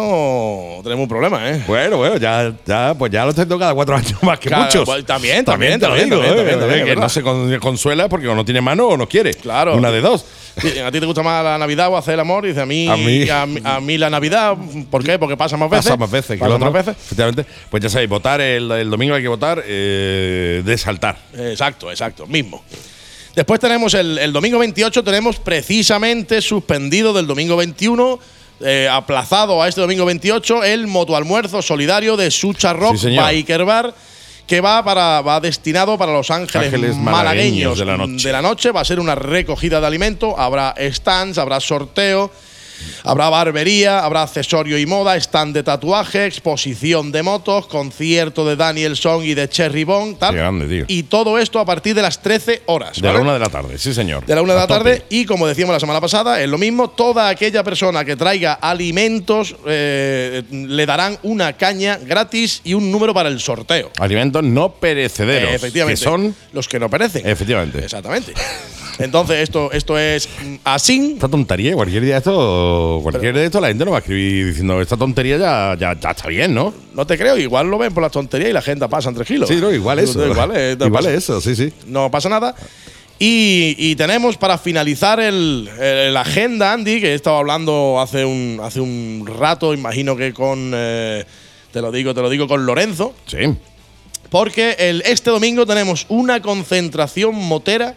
tenemos un problema, ¿eh? Bueno, bueno, ya, ya, pues ya lo tengo cada cuatro años más que Cada- muchos. pues, también, también, te lo también, digo, también, eh, también, también, que no se con- consuela porque o no tiene mano o no quiere. Claro. Una de dos. Sí, ¿A ti te gusta más la Navidad o hacer el amor? Dice a mí, A mí- a mí, a mí la Navidad. ¿Por qué? Porque pasa más veces. Pasa más veces que Pasa otro. más veces. Efectivamente. Pues ya sabéis, votar el, el domingo hay que votar eh, de saltar. Exacto, exacto, mismo. Después tenemos el, el domingo 28, tenemos precisamente suspendido del domingo 21, eh, aplazado a este domingo 28, el motoalmuerzo solidario de Sucha Rock Sí. Biker Bar, que va, para, va destinado para los ángeles, Ángeles malagueños, malagueños de la noche. Va a ser una recogida de alimento, habrá stands, habrá sorteo. Habrá barbería, habrá accesorio y moda, stand de tatuaje, exposición de motos, concierto de Daniel Song y de Cherry Bong, tal. Qué grande, tío. Y todo esto a partir de las 13 horas. De la una de la tarde, sí, señor. de la una de la tarde y como decíamos la semana pasada, es lo mismo, toda aquella persona que traiga alimentos eh, le darán una caña gratis y un número para el sorteo. Alimentos no perecederos. Eh, efectivamente. Que son. los que no perecen. Efectivamente. Exactamente. Entonces, esto, esto es así. Esta tontería, cualquier día de esto, cualquier día de esto la gente no va a escribir diciendo esta tontería ya, ya, ya está bien, ¿no? No te creo, igual lo ven por las tonterías y la gente pasa entre kilos. Sí, no, igual eso. Igual, eh, no igual pasa- eso, sí, sí. No pasa nada. Y, y tenemos para finalizar la agenda, Andy, que he estado hablando hace un, hace un rato, imagino que con. eh, te lo digo, te lo digo con Lorenzo. Sí. Porque el, este domingo tenemos una concentración motera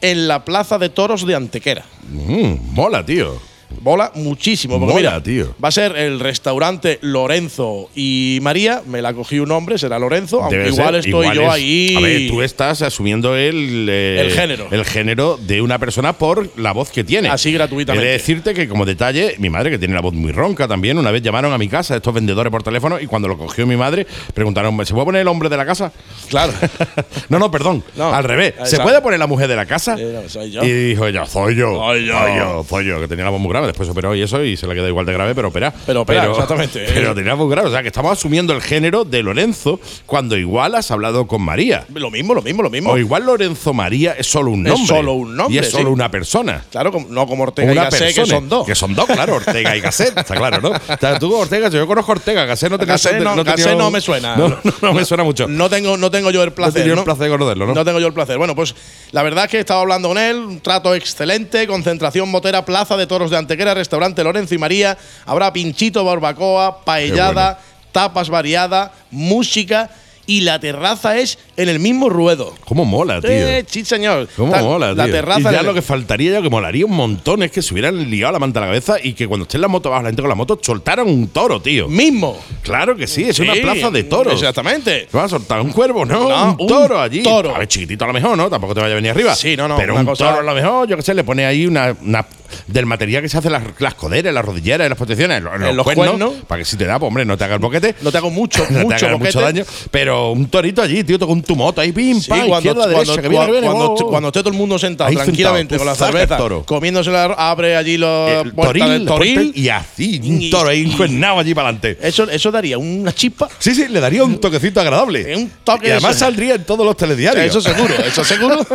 en la Plaza de Toros de Antequera. Mm, mola, tío. Mola muchísimo. Porque Mola, mira, tío. Va a ser el restaurante Lorenzo y María. Me la cogí un nombre, será Lorenzo. Aunque igual ser, estoy igual yo es- ahí. A ver, tú estás asumiendo el, eh, El género. El género de una persona por la voz que tiene. Así gratuitamente. He de decirte que, como detalle, mi madre, que tiene la voz muy ronca también, una vez llamaron a mi casa estos vendedores por teléfono y cuando lo cogió mi madre, preguntaron: ¿se puede poner el hombre de la casa? Claro. no, no, perdón. No. al revés. ¿Se Exacto. puede poner la mujer de la casa? Sí, no, soy yo. Y dijo ella: soy yo. Soy yo. Soy yo, soy yo, que tenía la voz muy grave. Después operó y eso y se le quedó igual de grave, pero opera. Pero opera, exactamente. Pero tenía voz grave. O sea, que estamos asumiendo el género de Lorenzo cuando igual has hablado con María. Lo mismo, lo mismo, lo mismo. O igual Lorenzo María es solo un Es nombre. solo un nombre, Y es solo sí. una persona. Claro, no como Ortega y una Gasset, que persona. son dos. Que son dos, claro. Ortega y Gasset, está claro, ¿no? O sea, tú Ortega, yo conozco a Ortega. Gasset no te Gasset no- tenía- Gasset no me suena. No, no, no me suena mucho. No tengo, no tengo yo el No placer. tenido ¿no? el placer de conocerlo, ¿no? No tengo yo el placer. Bueno, pues la verdad es que he estado hablando con él, un trato excelente, concentración motera, plaza de toros de Antequera, restaurante Lorenzo y María, habrá pinchito, barbacoa, paellada, tapas variada, música y la terraza es en el mismo ruedo. ¿Cómo mola, tío? Eh, sí, señor. ¿Cómo mola, La tío? terraza y ya el- lo que faltaría, ya que molaría un montón, es que se hubieran liado la manta a la cabeza y que cuando esté en la moto abajo, la gente con la moto, soltaran un toro, tío. mismo. Claro que sí, es Sí, una plaza de toros. Exactamente. ¿Vas a soltar un cuervo? No, No, un un toro allí. toro. A ver, chiquitito a lo mejor, ¿no? Tampoco te vaya a venir arriba. Sí, no, no, Pero un cosa- toro a lo mejor, yo qué sé, le pone ahí una, una- del material que se hace las, las coderas, las rodilleras y las protecciones, los, En los cuernos. para que si te da, pues hombre, no te haga el boquete. No te hago mucho, no te mucho mucho daño. Pero un torito allí, tío, con tu moto ahí, pim, Sí, pam, cuando, izquierda, cuando- derecha, que viene, que viene, cuando- oh, oh. cuando esté todo el mundo sentado Ahí tranquilamente sentado, con la cerveza, toro. comiéndose la, abre allí El puerta toril, del toril. y así, un toro ahí encuernado allí para adelante. Eso, eso daría una chispa. Sí, sí, le daría un toquecito agradable. Un toque y además eso. saldría en todos los telediarios. Eso seguro, eso seguro.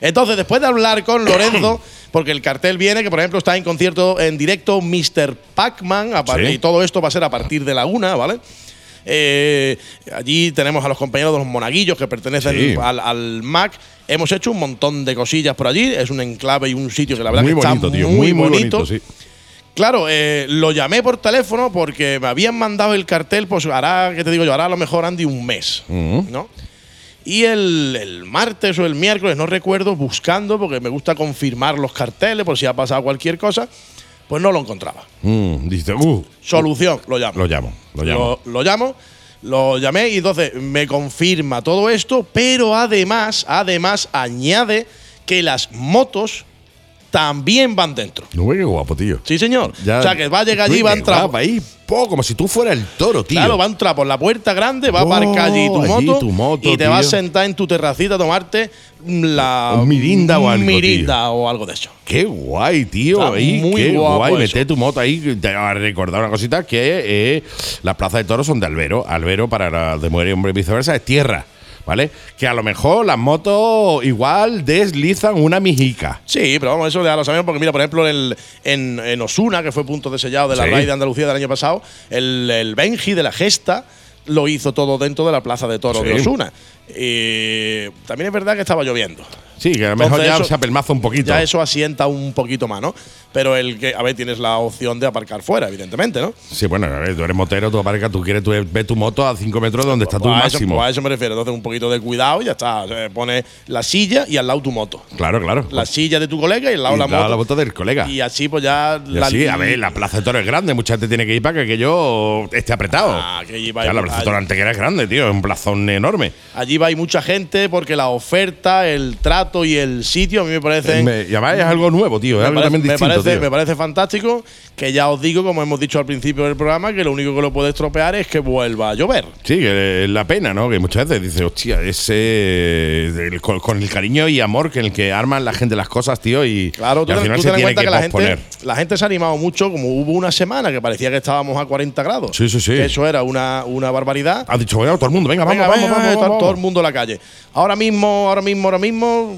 Entonces, después de hablar con Lorenzo, porque el cartel viene que, por ejemplo, está en concierto en directo Mr. Pac-Man, Sí. y todo esto va a ser a partir de la una, ¿vale? Eh, allí tenemos a los compañeros de los monaguillos que pertenecen Sí. al, al MAC. Hemos hecho un montón de cosillas por allí. Es un enclave y un sitio que la verdad muy que bonito, está tío. muy, bonito. bonito, sí. Claro, eh, lo llamé por teléfono porque me habían mandado el cartel, pues hará, ¿qué te digo yo? Hará a lo mejor Andy un mes, ¿no? Y el, el martes o el miércoles, no recuerdo, buscando, porque me gusta confirmar los carteles por si ha pasado cualquier cosa, pues no lo encontraba. Mm, dice, uh, Solución, lo llamo. lo llamo, lo llamo. Lo, lo llamo, lo llamé y entonces me confirma todo esto, pero además, además añade que las motos también van dentro. No ve qué guapo, tío. Sí, señor. Ya- o sea, que va a llegar allí, Uy, va a entrar. guapo, ahí, po, como si tú fueras el toro, tío. Claro, va a entrar por la puerta grande, va a Oh, aparcar allí tu allí moto, tu moto, y te vas a tío. sentar en tu terracita a tomarte la Un mirinda o algo, mirinda o algo de eso. Qué guay, tío. Está ahí, muy qué guay. Mete tu moto ahí. Te a recordar una cosita que eh, las plazas de toros son de albero. Albero para la de mujer y hombre y viceversa es tierra. ¿Vale? Que a lo mejor las motos igual deslizan una mijica. Sí, pero vamos, eso ya lo sabemos porque mira, por ejemplo, el- en, en Osuna, que fue punto de sellado de la Sí. RAI de Andalucía del año pasado, el, el Benji de la Gesta lo hizo todo dentro de la plaza de toros Sí. de Osuna. Y también es verdad que estaba lloviendo. Sí, que a lo mejor Entonces ya eso- se apelmaza un poquito. Ya eso asienta un poquito más, ¿no? Pero el que, a ver, tienes la opción de aparcar fuera, evidentemente, ¿no? Sí, bueno, a ver, tú eres motero, tú aparcas, tú quieres, tú ves tu moto a 5 metros de donde está tu Pues a eso- máximo. pues a eso me refiero. Entonces, un poquito de cuidado y ya está. Se pone la silla y al lado tu moto. Claro, claro. La silla de tu colega y al lado Y la moto. la moto del colega. Y así, pues ya. Y así, a ver, la plaza de toros es grande, mucha gente tiene que ir para que aquello esté apretado. Ah, que allí va- Ya, la plaza de toros antequera es grande, tío, es un plazón enorme. Allí va hay mucha gente porque la oferta, el trato formato y el sitio a mí me parece. Me- y además es algo nuevo, tío. Es me algo parece, también me distinto, parece- tío. me parece fantástico que ya os digo, como hemos dicho al principio del programa, que lo único que lo puede estropear es que vuelva a llover. Sí, que es la pena, ¿no? Que muchas veces dices, hostia, ese. con, con el cariño y amor que el que arman la gente las cosas, tío, y, Claro, tú, y al ten- final tú se ten en tiene cuenta que, que, la, gente, la gente se ha animado mucho, como hubo una semana que parecía que estábamos a 40 grados. Sí, sí, sí. Que eso era una, una barbaridad. Ha dicho, bueno, todo el mundo, venga, vamos, Venga, vamos, vamos, venga, vamos, todo el mundo a la calle. Ahora mismo, ahora mismo, ahora mismo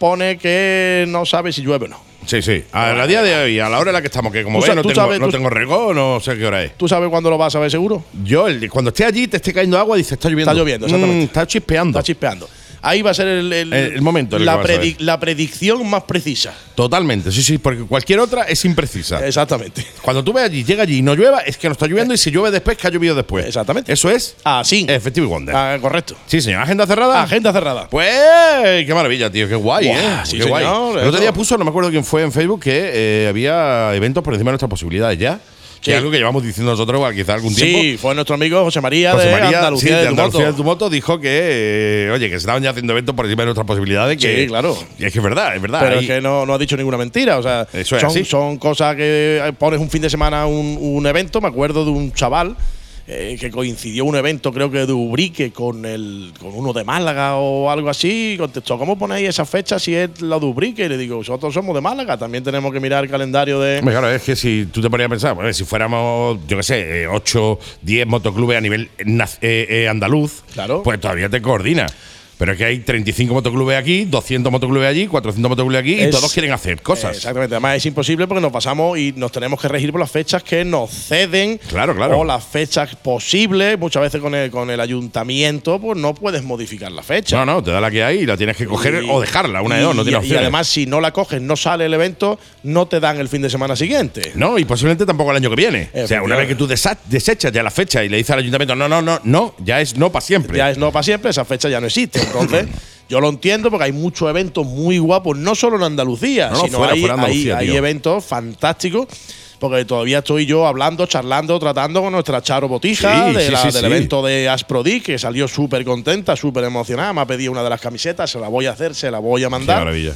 pone que no sabe si llueve o no. Sí, sí. A la día de hoy, a la hora en la que estamos, que como ves, no, tengo, sabes- no tú- tengo regó, no sé qué hora es. ¿Tú sabes cuándo lo vas a ver seguro? Yo, el- cuando esté allí, te esté cayendo agua, dice, está lloviendo. Está lloviendo, exactamente. Mm, está chispeando. Está chispeando. Ahí va a ser el, el- El- el momento en la, predic- predicción más precisa. Totalmente, sí, sí, porque cualquier otra es imprecisa. Exactamente. Cuando tú ves allí, llega allí y no llueva, es que no está lloviendo y si llueve después, que ha llovido después. Exactamente. Eso es Así. Effective Wonder. Ah, correcto. Sí, señor. ¿Agenda cerrada? Agenda cerrada. Pues, qué maravilla, tío, qué guay, ¿eh? sí, qué guay. El otro día puso, no me acuerdo quién fue en Facebook, que eh, había eventos por encima de nuestras posibilidades ya. Que Sí. es algo que llevamos diciendo nosotros igual, quizá algún Sí, tiempo. fue nuestro amigo José María José de María, Andalucía, sí, de, de tu Andalucía moto. de tu moto dijo que, eh, oye, que se estaban ya haciendo eventos por encima de nuestras posibilidades. Que, Sí, claro. Y es que es verdad, es verdad. Pero Ahí- es que no, no ha dicho ninguna mentira. O sea, Eso es son, así. son cosas que pones un fin de semana un, un evento. Me acuerdo de un chaval eh, que coincidió un evento, creo que de Ubrique, con, el, con uno de Málaga o algo así. y Contestó, ¿cómo ponéis esa fecha si es la de Ubrique? Y le digo, nosotros somos de Málaga, también tenemos que mirar el calendario de. Claro, es que si tú te ponías a pensar, bueno, si fuéramos, yo qué sé, 8, 10 motoclubes a nivel eh, eh, andaluz, Claro. pues todavía te coordina. Pero es que hay 35 motoclubes aquí, 200 motoclubes allí, 400 motoclubes aquí y todos quieren hacer cosas. Exactamente, además es imposible porque nos pasamos y nos tenemos que regir por las fechas que nos ceden Claro, claro. o las fechas posibles. Muchas veces con el, con el ayuntamiento pues no puedes modificar la fecha. No, no, te da la que hay y la tienes que coger Y- o dejarla, una de dos, no y- tiene y además, si no la coges, no sale el evento, no te dan el fin de semana siguiente. No, y posiblemente tampoco el año que viene. O sea, una vez que tú desechas ya la fecha y le dices al ayuntamiento, no, no, no, no, ya es no para siempre. Ya es no para siempre, esa fecha ya no existe. Entonces, yo lo entiendo porque hay muchos eventos muy guapos, no solo en Andalucía, No, no, sino fuera, hay, fuera Andalucía, hay- eventos fantásticos. Porque todavía estoy yo hablando, charlando, tratando con nuestra Charo Botija Sí, de sí, la- sí, del evento de Asprodi, que salió súper contenta, súper emocionada. Me ha pedido una de las camisetas, se la voy a hacer, se la voy a Qué mandar. maravilla.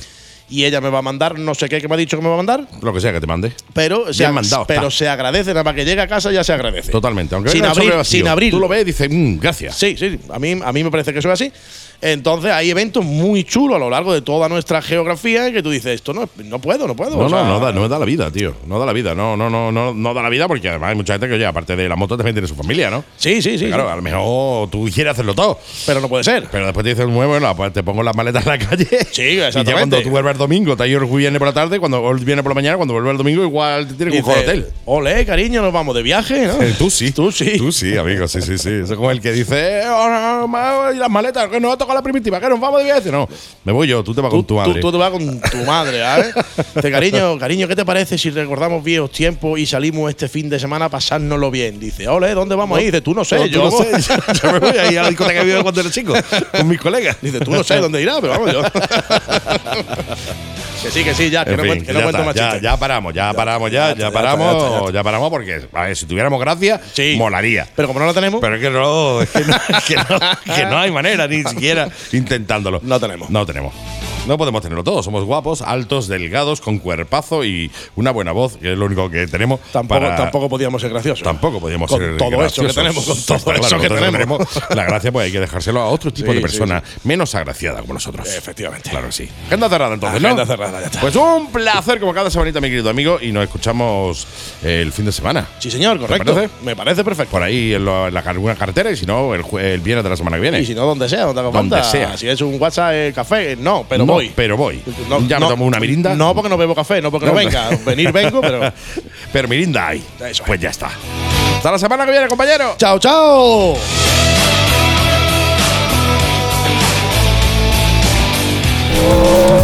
Y ella me va a mandar, no sé qué que me ha dicho que me va a mandar, Lo que sea que te mande. pero, se, ag- mandado pero está. se agradece, nada más que llegue a casa ya se agradece. Totalmente. Aunque Sin abrir, vacío. sin abrir. Tú lo ves y dices, "Mm, gracias. Sí, sí, a mí, a mí me parece que eso es así. Entonces hay eventos muy chulos a lo largo de toda nuestra geografía que tú dices, esto no, no puedo, no puedo. No, o sea, no, no da, no da la vida, tío. No da la vida. No, no, no, no, no da la vida porque además hay mucha gente que, oye, aparte de la moto, también tiene su familia, ¿no? Sí, sí, sí. claro, sí. a lo mejor tú quieres hacerlo todo. Pero no puede ser. Pero después te dices, bueno, bueno, pues te pongo las maletas en la calle. Sí, Y ya exactamente. cuando tú vuelves el domingo, te has ido el viernes por la tarde, cuando el viernes por la mañana, cuando vuelves el domingo, igual te tienes que buscar hotel. Ole, cariño, nos vamos de viaje, ¿no? Eh, Tú sí. Tú sí. Tú sí, amigo, sí, sí, sí. Eso es como el que dice, eh, oh, no, ma- y las maletas, que no toca la primitiva, que nos vamos de viaje. No, me voy yo, tú te vas Tú, con tu madre. tú- tú te vas con tu madre, ¿sabes? Dice, cariño, cariño, ¿qué te parece si recordamos viejos tiempos y salimos este fin de semana a pasárnoslo bien? Dice, ole, ¿dónde vamos a ir? Dice, tú no sé, No, yo. no sé, yo, me voy ahí a la discoteca que vivo cuando era chico, con mis colegas. Dice, tú no sabes dónde irá, pero vamos yo. que sí, que sí, ya, que En no, fin, cuen- que no ya, cuento está, más ya, ya paramos, ya, paramos, ya, ya ya, está, ya paramos, ya paramos porque, a ver, si tuviéramos gracia, Sí. molaría. Pero como no lo tenemos, Pero es que no, es que no, es que no, que no hay manera ni siquiera intentándolo. No tenemos. No tenemos. No podemos tenerlo todo. Somos guapos, altos, delgados, con cuerpazo y una buena voz, que es lo único que tenemos. tampoco, para- tampoco podíamos ser graciosos. Tampoco podíamos Con ser todo eso que tenemos, con todo eso que todo tenemos. La gracia pues hay que dejárselo a otro tipo Sí, de sí, persona menos agraciada como nosotros. Efectivamente. Claro que sí. Agenda cerrada entonces, ¿no? Agenda cerrada, ya está. Pues un placer como cada semanita, mi querido amigo, y nos escuchamos el fin de semana. Sí, señor, correcto. parece? Me parece perfecto. Por ahí en, lo- en la, alguna carretera y si no, el, el viernes de la semana que viene. Y si no, donde sea, donde Donde sea. Si es un WhatsApp, eh, café, eh, no, pero No, voy. Pero voy. No, ya me no, tomo una mirinda. No, porque no bebo café, no porque no, No, venga. Venir vengo, pero. Pero mirinda hay. Eso es. Pues ya está. Hasta la semana que viene, compañero. ¡Chao, chao! Moto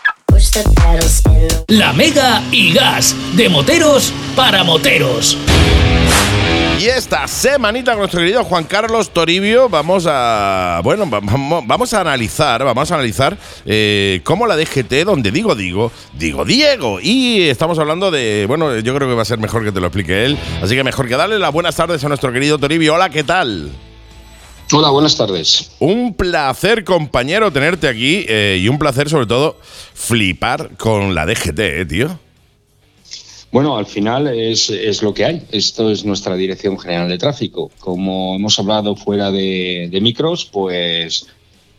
La Mega y Gas, de moteros para moteros. Y esta semanita con nuestro querido Juan Carlos Toribio vamos a bueno vamos, vamos a analizar vamos a analizar eh, cómo la DGT donde digo digo digo Diego. Y estamos hablando de bueno yo creo que va a ser mejor que te lo explique él. Así que mejor que darle las buenas tardes a nuestro querido Toribio. Hola qué tal Hola, buenas tardes. Un placer, compañero, tenerte aquí eh, y un placer, sobre todo, flipar con la DGT, ¿eh, tío? Bueno, al final es, es, lo que hay. Esto es nuestra Dirección General de Tráfico. Como hemos hablado fuera de, de micros, pues,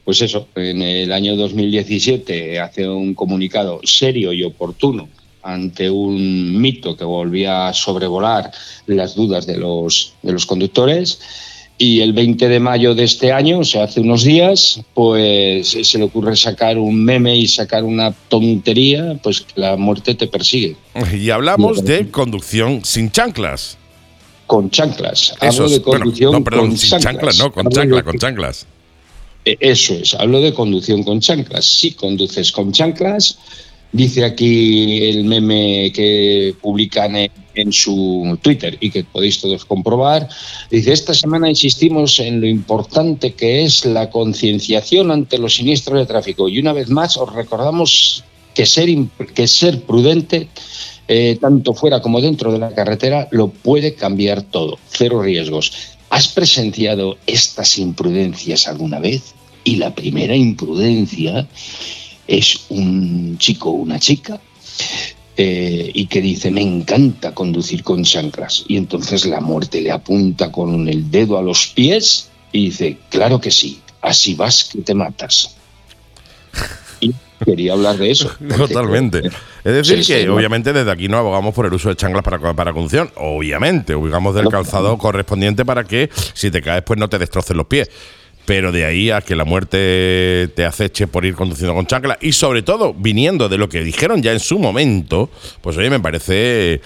pues eso, en el año 2017 hace un comunicado serio y oportuno ante un mito que volvía a sobrevolar las dudas de los, de los conductores y el 20 de mayo de este año, o sea, hace unos días, pues se le ocurre sacar un meme y sacar una tontería, pues que la muerte te persigue. Y hablamos de conducción sin chanclas. Con chanclas. Hablo de conducción no, perdón, con sin chanclas. no, con chanclas, con chanclas. Eh, Eso es, hablo de conducción con chanclas. Si conduces con chanclas, dice aquí el meme que publican en, en, su Twitter y que podéis todos comprobar, dice, esta semana insistimos en lo importante que es la concienciación ante los siniestros de tráfico y una vez más os recordamos que ser, que ser prudente eh, tanto fuera como dentro de la carretera lo puede cambiar todo, cero riesgos. ¿Has presenciado estas imprudencias alguna vez? Y la primera imprudencia es un chico o una chica eh, y que dice, me encanta conducir con chanclas. Y entonces la muerte le apunta con el dedo a los pies y dice, claro que sí, así vas que te matas. Y quería hablar de eso. Totalmente. Es decir, sí, que sí, obviamente desde aquí no abogamos por el uso de chanclas para, para conducción. Obviamente, ubicamos del calzado correspondiente para que si te caes, pues no te destrocen los pies pero de ahí a que la muerte te aceche por ir conduciendo con chancla y sobre todo viniendo de lo que dijeron ya en su momento, pues oye, me parece eh.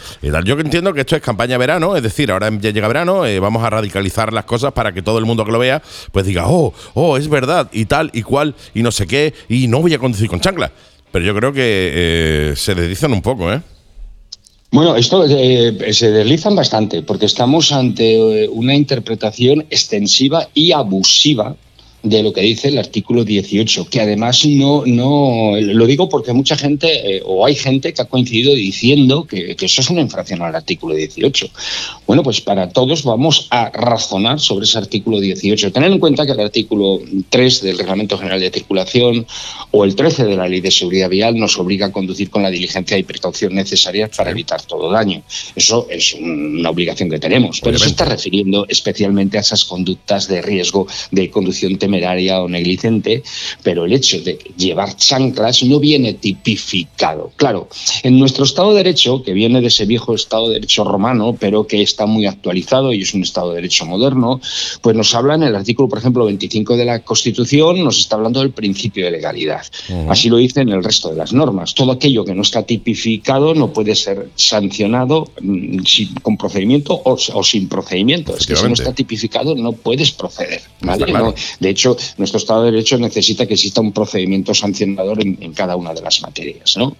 Yo que entiendo que esto es campaña verano, es decir, ahora ya llega verano, eh, vamos a radicalizar las cosas para que todo el mundo que lo vea, pues diga, oh, oh, es verdad, y tal, y cual, y no sé qué, y no voy a conducir con chancla. Pero yo creo que eh, se deslizan un poco, ¿eh? Bueno, esto eh, se deslizan bastante porque estamos ante eh, una interpretación extensiva y abusiva de lo que dice el artículo 18, que además no, no lo digo porque mucha gente, eh, o hay gente que ha coincidido diciendo que, que, eso es una infracción al artículo 18. Bueno, pues para todos vamos a razonar sobre ese artículo 18. Tener en cuenta que el artículo 3 del Reglamento General de Circulación o el 13 de la Ley de Seguridad Vial nos obliga a conducir con la diligencia y precaución necesarias para evitar todo daño. Eso es una obligación que tenemos, pero se está refiriendo especialmente a esas conductas de riesgo de conducción temeraria o negligente, pero el hecho de llevar chanclas no viene tipificado. Claro, en nuestro Estado de Derecho, que viene de ese viejo Estado de Derecho romano, pero que está muy actualizado y es un Estado de Derecho moderno, pues nos habla en el artículo, por ejemplo, 25 de la Constitución, nos está hablando del principio de legalidad. Uh -huh. Así lo dice en el resto de las normas. Todo aquello que no está tipificado no puede ser sancionado mm, sin, con procedimiento o, o, sin procedimiento. Es que si no está tipificado no puedes proceder. ¿vale? Claro. No, de hecho, nuestro Estado de Derecho necesita que exista un procedimiento sancionador en, cada una de las materias. ¿no?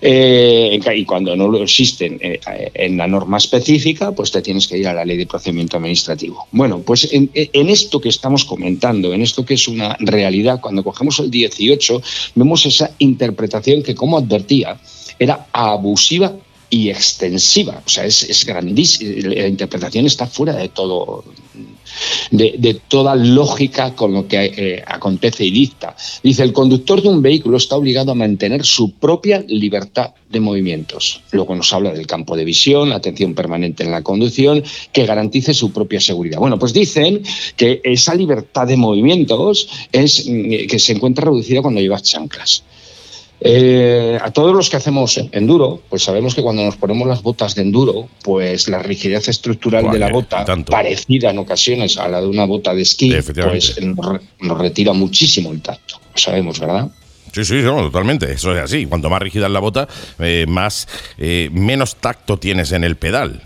Eh, y cuando no lo existen eh, en la norma específica, pues te tienes que ir a la ley de procedimiento administrativo. Bueno, pues en, esto que estamos comentando, en esto que es una realidad, cuando cogemos el 18, vemos esa interpretación que, como advertía, era abusiva y extensiva. O sea, es, es grandísima. La interpretación está fuera de todo, de, de toda lógica con lo que eh, acontece y dicta. Dice, el conductor de un vehículo está obligado a mantener su propia libertad de movimientos. Luego nos habla del campo de visión, atención permanente en la conducción, que garantice su propia seguridad. Bueno, pues dicen que esa libertad de movimientos es mm, que se encuentra reducida cuando llevas chanclas. Eh, a todos los que hacemos enduro, pues sabemos que cuando nos ponemos las botas de enduro, pues la rigidez estructural de la bota, parecida en ocasiones a la de una bota de esquí, pues nos, nos retira muchísimo el tacto. Lo sabemos, ¿verdad? Sí, sí, no, totalmente. Eso es así. Cuanto más rígida es la bota, eh, más eh, menos tacto tienes en el pedal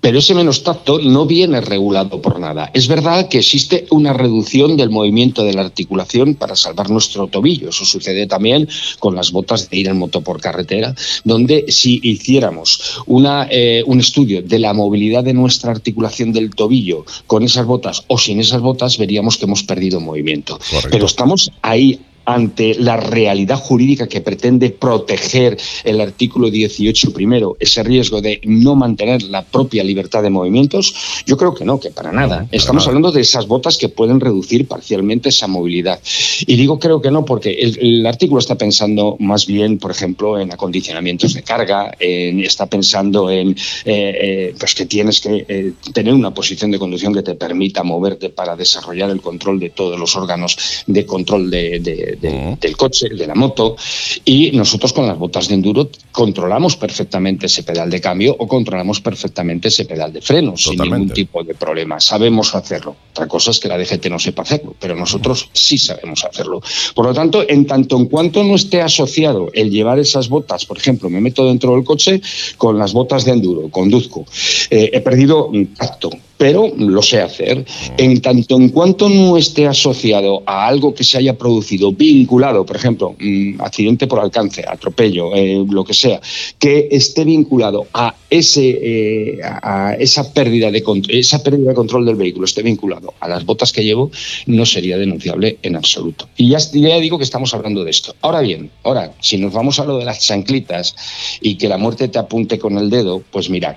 pero ese menos tacto no viene regulado por nada. Es verdad que existe una reducción del movimiento de la articulación para salvar nuestro tobillo. Eso sucede también con las botas de ir en moto por carretera, donde si hiciéramos una, eh, un estudio de la movilidad de nuestra articulación del tobillo con esas botas o sin esas botas, veríamos que hemos perdido movimiento. Pero estamos ahí ante la realidad jurídica que pretende proteger el artículo 18 primero, ese riesgo de no mantener la propia libertad de movimientos? Yo creo que no, que para nada. Estamos hablando de esas botas que pueden reducir parcialmente esa movilidad. Y digo creo que no porque el, artículo está pensando más bien, por ejemplo, en acondicionamientos de carga, está pensando en eh, eh, pues que tienes que eh, tener una posición de conducción que te permita moverte para desarrollar el control de todos los órganos de control de del coche, de la moto, y nosotros con las botas de enduro controlamos perfectamente ese pedal de cambio o controlamos perfectamente ese pedal de freno sin ningún tipo de problema. Sabemos hacerlo. Otra cosa es que la DGT no sepa hacerlo, pero nosotros sí sabemos hacerlo. Por lo tanto, en tanto en cuanto no esté asociado el llevar esas botas, por ejemplo, me meto dentro del coche con las botas de enduro, conduzco, eh, he perdido tacto, pero lo sé hacer. En tanto en cuanto no esté asociado a algo que se haya producido vinculado, por ejemplo, mm, accidente por alcance, atropello, eh, lo que sea, que esté vinculado a ese eh, a esa pérdida de esa pérdida de control del vehículo esté vinculado a las botas que llevo, no sería denunciable en absoluto. Y ya, ya digo que estamos hablando de esto. Ahora bien, ahora, si nos vamos a lo de las chanclitas y que la muerte te apunte con el dedo, pues mirad,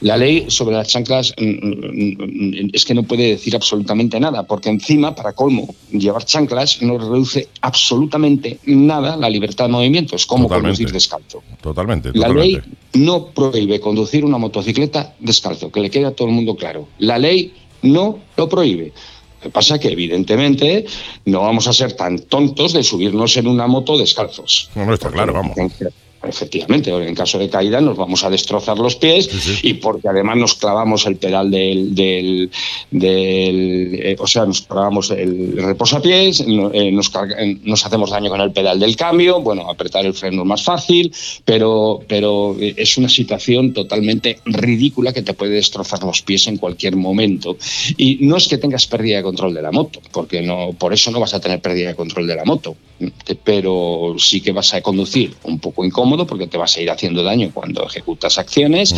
la ley sobre las chanclas mm, mm, es que no puede decir absolutamente nada, porque encima, para colmo, llevar chanclas no reduce absolutamente nada la libertad de movimiento, es como conducir descalzo. Totalmente, La ley no prohíbe conducir una motocicleta descalzo, que le quede a todo el mundo claro. La ley no lo prohíbe. Lo que pasa es que, evidentemente, no vamos a ser tan tontos de subirnos en una moto descalzos. No, está claro, vamos efectivamente, en caso de caída nos vamos a destrozar los pies y porque además nos clavamos el pedal del, del, eh, o sea, nos clavamos el reposapiés, eh, nos, eh, nos, hacemos daño con el pedal del cambio, bueno, apretar el freno es más fácil, pero, pero es una situación totalmente ridícula que te puede destrozar los pies en cualquier momento. Y no es que tengas pérdida de control de la moto, porque no, por eso no vas a tener pérdida de control de la moto, pero sí que vas a conducir un poco incómodo porque te vas a ir haciendo daño cuando ejecutas acciones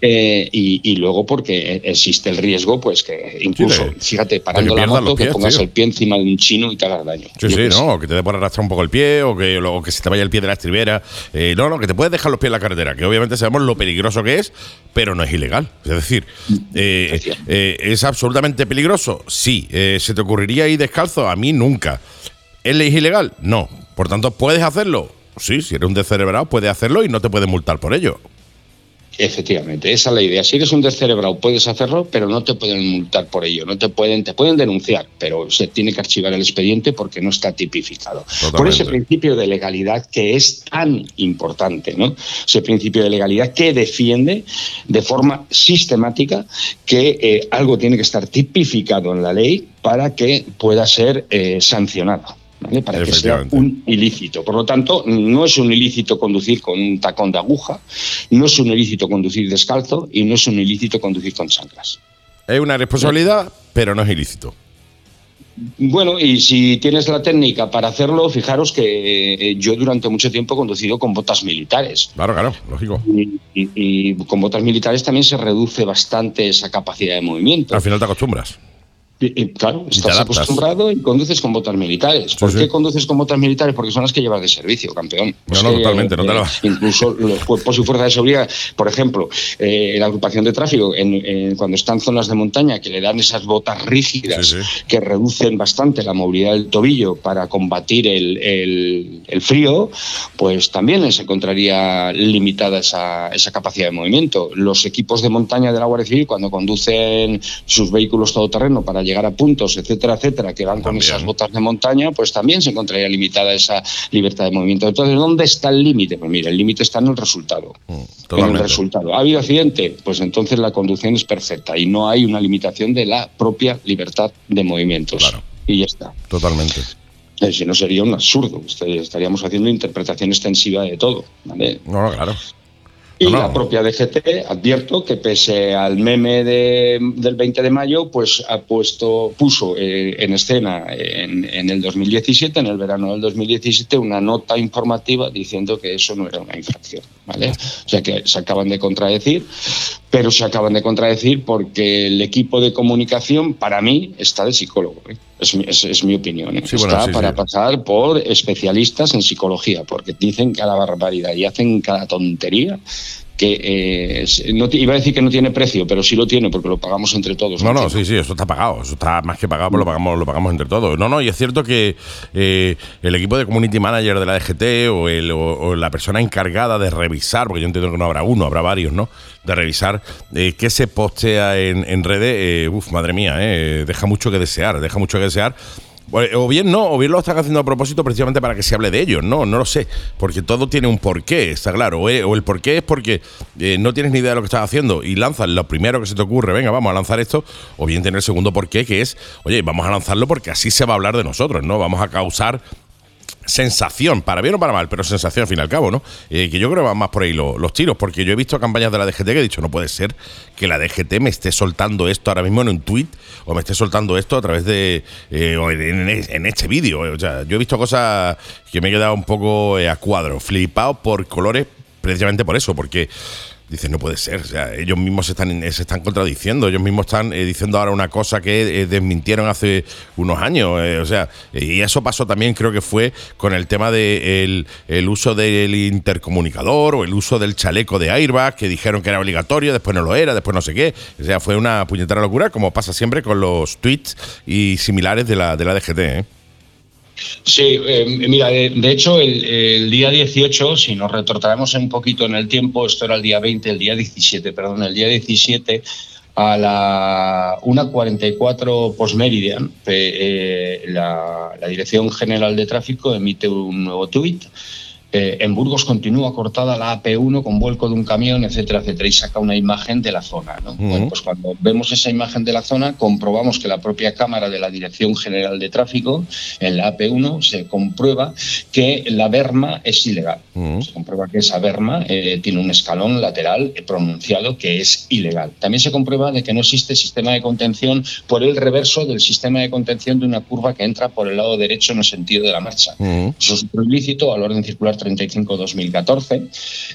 eh, y, luego porque existe el riesgo, pues que incluso, fíjate, parando la moto, que pongas el pie encima de un chino y te hagas daño. Sí, sí, no, que te dé por arrastrar un poco el pie o que, que se te vaya el pie de la estribera. Eh, no, no, que te puedes dejar los pies en la carretera, que obviamente sabemos lo peligroso que es, pero no es ilegal. Es decir, eh, ¿es absolutamente peligroso? Sí. ¿Se te ocurriría ir descalzo? A mí nunca. ¿Es ilegal? No. Por tanto, ¿puedes hacerlo? Sí, si eres un descerebrado, puedes hacerlo y no te pueden multar por ello. Efectivamente, esa es la idea. Si eres un descerebrado, puedes hacerlo, pero no te pueden multar por ello. No te pueden, te pueden denunciar, pero se tiene que archivar el expediente porque no está tipificado. Por ese principio de legalidad que es tan importante, ¿no? Ese principio de legalidad que defiende de forma sistemática que eh, algo tiene que estar tipificado en la ley para que pueda ser eh, sancionado para que sea un ilícito. Por lo tanto, no es un ilícito conducir con un tacón de aguja, no es un ilícito conducir descalzo y no es un ilícito conducir con chanclas. Es una responsabilidad, pero no es ilícito. Bueno, y si tienes la técnica para hacerlo, fijaros que eh, yo durante mucho tiempo he conducido con botas militares. Claro, claro, lógico. y, con botas militares también se reduce bastante esa capacidad de movimiento. Al final te acostumbras. Y, y, claro, estás acostumbrado y conduces con botas militares. ¿Por Sí, qué sí. conduces con botas militares? Porque son las que llevas de servicio, campeón. No, Es no, que, totalmente, no te eh, la- Incluso los cuerpos y fuerzas de seguridad, por ejemplo, eh, la agrupación de tráfico, en, en- cuando están zonas de montaña, que le dan esas botas rígidas Sí, que reducen bastante la movilidad del tobillo para combatir el, el- el frío, pues también se encontraría limitada esa, esa capacidad de movimiento. Los equipos de montaña de la Guardia Civil, cuando conducen sus vehículos todoterreno para llegar a puntos, etcétera, etcétera, que van con esas botas de montaña, pues también se encontraría limitada esa libertad de movimiento. Entonces, ¿dónde está el límite? Pues mira, el límite está en el resultado. Mm, En el resultado. ¿Ha habido accidente? Pues entonces la conducción es perfecta y no hay una limitación de la propia libertad de movimientos. Claro. Y ya está. Totalmente. Eh, Si no sería un absurdo. Est- Estaríamos haciendo interpretación extensiva de todo. no, claro. Y No, no. la propia DGT, advierto que pese al meme de- del 20 de mayo, pues ha puesto, puso eh, en escena en, en el 2017, en el verano del 2017, una nota informativa diciendo que eso no era una infracción. ¿vale? O sea que se acaban de contradecir, pero se acaban de contradecir porque el equipo de comunicación, para mí, está de psicólogo. ¿eh? Es, mi- es- es mi opinión. ¿eh? Sí, bueno, está sí, para sí. pasar por especialistas en psicología, porque dicen cada barbaridad y hacen cada tontería que eh, no iba a decir que no tiene precio, pero sí lo tiene porque lo pagamos entre todos. No, no, sí, sí, eso está pagado, eso está más que pagado, pues lo pagamos, lo pagamos entre todos. No, no, y es cierto que eh, el equipo de community manager de la DGT o, el, o, o la persona encargada de revisar, porque yo entiendo que no habrá uno, habrá varios, ¿no? De revisar eh, qué se postea en, en redes, eh, uf, madre mía, eh, deja mucho que desear, deja mucho que desear. O bien no, o bien lo están haciendo a propósito precisamente para que se hable de ellos, no, no lo sé, porque todo tiene un porqué, está claro, o, eh, o el porqué es porque eh, no tienes ni idea de lo que estás haciendo y lanzas lo primero que se te ocurre, venga, vamos a lanzar esto, o bien tener el segundo porqué, que es, oye, vamos a lanzarlo porque así se va a hablar de nosotros, ¿no? Vamos a causar sensación, para bien o para mal, pero sensación al fin y al cabo, ¿no? Eh, que yo creo que van más por ahí lo- los tiros, porque yo he visto campañas de la DGT que he dicho, no puede ser que la DGT me esté soltando esto ahora mismo en un tweet o me esté soltando esto a través de. eh, o en, en- este vídeo. O sea, yo he visto cosas que me he quedado un poco eh, a cuadro, flipado por colores, precisamente por eso, porque. Dices, no puede ser. O sea, ellos mismos se están, se están contradiciendo. Ellos mismos están eh, diciendo ahora una cosa que eh, desmintieron hace unos años. eh, o sea, y eso pasó también, creo que fue con el tema del de el uso del intercomunicador o el uso del chaleco de airbag, que dijeron que era obligatorio, después no lo era, después no sé qué. O sea, fue una puñetera locura, como pasa siempre con los tweets y similares de la, de la DGT. ¿eh? Sí, eh, mira, de, de hecho, el, día 18, si nos retrotraemos un poquito en el tiempo, esto era el día 20, el día 17, perdón, el día 17, a la 1.44 postmeridian, eh, la, la Dirección General de Tráfico emite un nuevo tuit. Eh, en Burgos continúa cortada la AP1 con vuelco de un camión, etcétera, etcétera, y saca una imagen de la zona. Bueno, pues cuando vemos esa imagen de la zona, comprobamos que la propia cámara de la Dirección General de Tráfico, en la AP1, se comprueba que la berma es ilegal. Se comprueba que esa berma eh, tiene un escalón lateral pronunciado que es ilegal. También se comprueba de que no existe sistema de contención por el reverso del sistema de contención de una curva que entra por el lado derecho en el sentido de la marcha. Eso es otro ilícito al orden circular 35-2014 eh,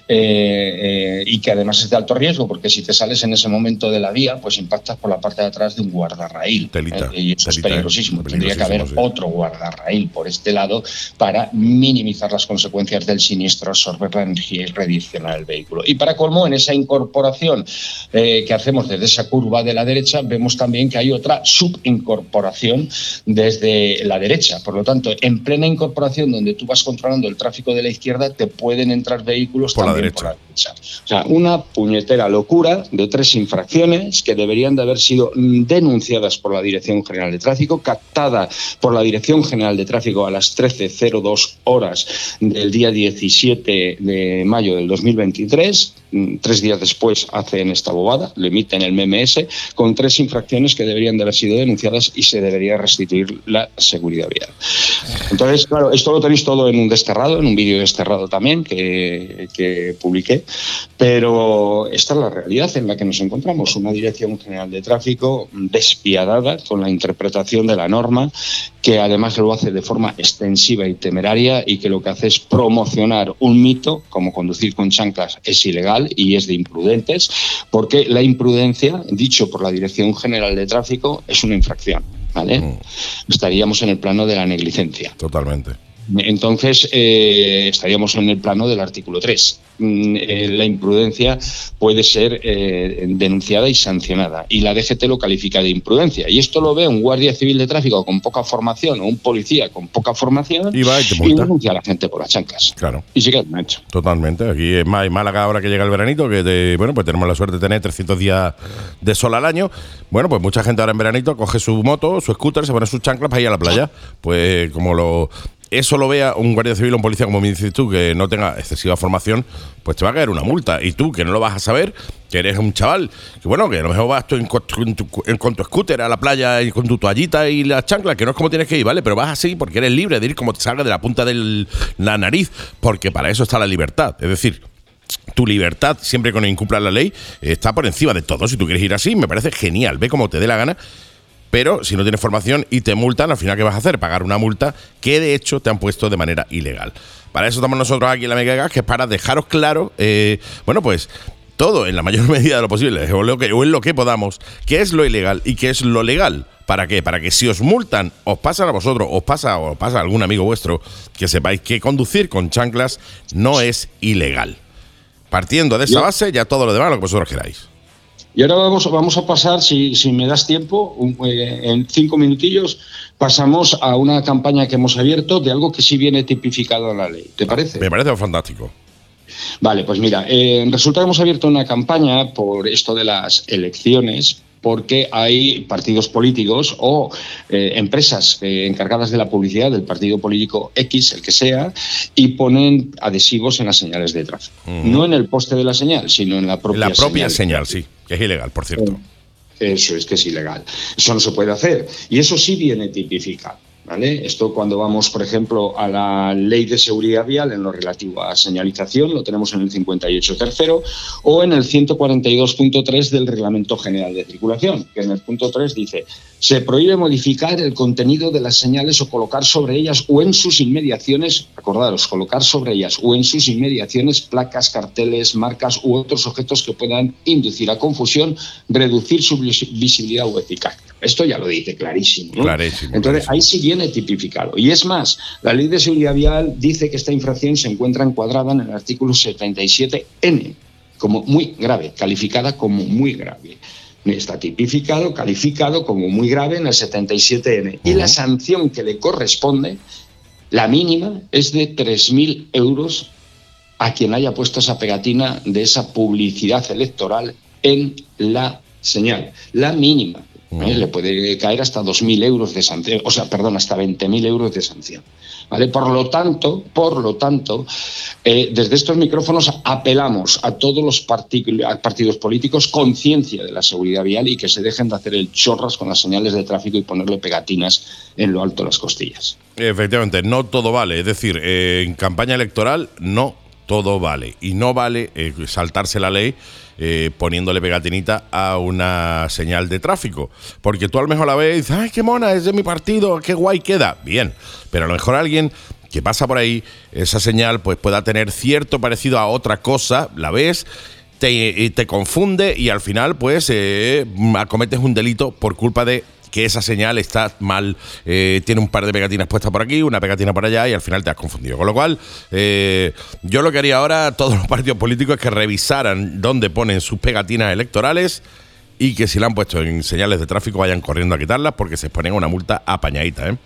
eh, y que además es de alto riesgo porque si te sales en ese momento de la vía, pues impactas por la parte de atrás de un guardarraíl. Telita, eh, y eso es peligrosísimo. Tendría que haber sí. otro guardarraíl por este lado para minimizar las consecuencias del siniestro, absorber la energía y redireccionar el vehículo. Y para colmo, en esa incorporación eh, que hacemos desde esa curva de la derecha, vemos también que hay otra subincorporación desde la derecha. Por lo tanto, en plena incorporación donde tú vas controlando el tráfico de la izquierda, te pueden entrar vehículos Por también por la derecha. O sea, una puñetera locura de tres infracciones que deberían de haber sido denunciadas por la Dirección General de Tráfico, captada por la Dirección General de Tráfico a las 13.02 horas del día 17 de mayo del 2023. Mm, Tres días después hacen esta bobada, le emiten el MMS con tres infracciones que deberían de haber sido denunciadas y se debería restituir la seguridad vial. Entonces, claro, esto lo tenéis todo en un desterrado, en un vídeo desterrado también que, que publiqué, pero esta es la realidad en la que nos encontramos, una Dirección General de Tráfico despiadada con la interpretación de la norma, que además lo hace de forma extensiva y temeraria y que lo que hace es promocionar un mito, como conducir con chanclas es ilegal y es de imprudentes, porque la imprudencia, dicho por la Dirección General de Tráfico, es una infracción. ¿vale? Mm. Estaríamos en el plano de la negligencia. Totalmente. Entonces, eh, estaríamos en el plano del artículo 3. Mm, eh, la imprudencia puede ser eh, denunciada y sancionada. Y la DGT lo califica de imprudencia. Y esto lo ve un guardia civil de tráfico con poca formación o un policía con poca formación Y va y te multa. denuncia a la gente por las chanclas. Claro. Y sí que lo han hecho. Totalmente. Aquí es más en Málaga ahora que llega el veranito, que te- bueno, pues tenemos la suerte de tener 300 días de sol al año. Bueno, pues mucha gente ahora en veranito coge su moto, su scooter, se pone sus chanclas para ir a la playa. Pues como lo eso lo vea un guardia civil o un policía, como me dices tú, que no tenga excesiva formación, pues te va a caer una multa. Y tú, que no lo vas a saber, que eres un chaval, que bueno, que a lo mejor vas tú en, con tu scooter a la playa y con tu toallita y las chanclas, que no es como tienes que ir, ¿vale? Pero vas así porque eres libre de ir como te salga de la punta de la nariz, porque para eso está la libertad. Es decir, tu libertad, siempre que no incumplas la ley, está por encima de todo. Si tú quieres ir así, me parece genial. Ve como te dé la gana. Pero si no tienes formación y te multan, al final, ¿qué vas a hacer? Pagar una multa que de hecho te han puesto de manera ilegal. Para eso estamos nosotros aquí en la Mega Gas, que es para dejaros claro, eh, bueno, pues todo en la mayor medida de lo posible, o, lo que, o en lo que podamos, qué es lo ilegal y qué es lo legal. ¿Para qué? Para que si os multan, os pasan a vosotros, os pasa o os pasa a algún amigo vuestro, que sepáis que conducir con chanclas no es ilegal. Partiendo de esa base, ya todo lo demás, lo que vosotros queráis. Y ahora vamos, vamos a pasar, si, si me das tiempo, un- eh, en cinco minutillos, pasamos a una campaña que hemos abierto de algo que sí viene tipificado en la ley. ¿Te parece? Me parece fantástico. Vale, pues mira, eh, resulta que hemos abierto una campaña por esto de las elecciones porque hay partidos políticos o eh, empresas eh, encargadas de la publicidad del partido político X, el que sea, y ponen adhesivos en las señales de tráfico. No en el poste de la señal, sino en la propia La propia señal. señal, sí, es ilegal, por cierto. Eso es que es ilegal. Eso no se puede hacer. Y eso sí viene tipificado. ¿Vale? Esto cuando vamos, por ejemplo, a la ley de seguridad vial en lo relativo a señalización, lo tenemos en el 58 tercero, o en el 142.3 del Reglamento General de Circulación, que en el punto 3 dice, se prohíbe modificar el contenido de las señales o colocar sobre ellas o en sus inmediaciones, acordaros, colocar sobre ellas o en sus inmediaciones placas, carteles, marcas u otros objetos que puedan inducir a confusión, reducir su vis- visibilidad o eficacia. Esto ya lo dice clarísimo. ¿no? Clarísimo, Entonces, ahí sí viene tipificado. Y es más, la ley de seguridad vial dice que esta infracción se encuentra encuadrada en el artículo 77N como muy grave, calificada como muy grave. Está tipificado, calificado como muy grave en el 77N. Y la sanción que le corresponde, la mínima, es de 3.000 euros a quien haya puesto esa pegatina de esa publicidad electoral en la señal. La mínima. Le puede caer hasta 2.000 euros de sanción, o sea, perdón, hasta 20.000 euros de sanción. ¿Vale? Por lo tanto, por lo tanto, eh, desde estos micrófonos apelamos a todos los partidos políticos conciencia de la seguridad vial y que se dejen de hacer el chorras con las señales de tráfico y ponerle pegatinas en lo alto de las costillas. Efectivamente, no todo vale. Es decir, eh, en campaña electoral no todo vale. Y no vale eh, saltarse la ley eh, poniéndole pegatinita a una señal de tráfico. Porque tú a lo mejor la ves y dices, ay, qué mona, es de mi partido, qué guay queda. Bien, pero a lo mejor alguien que pasa por ahí, esa señal pues pueda tener cierto parecido a otra cosa, la ves, te, y te confunde y al final pues eh, acometes un delito por culpa de que esa señal está mal, eh, tiene un par de pegatinas puestas por aquí, una pegatina por allá y al final te has confundido. Con lo cual, eh, yo lo que haría ahora, todos los partidos políticos, es que revisaran dónde ponen sus pegatinas electorales y que si la han puesto en señales de tráfico vayan corriendo a quitarlas porque se ponen una multa apañadita. ¿eh?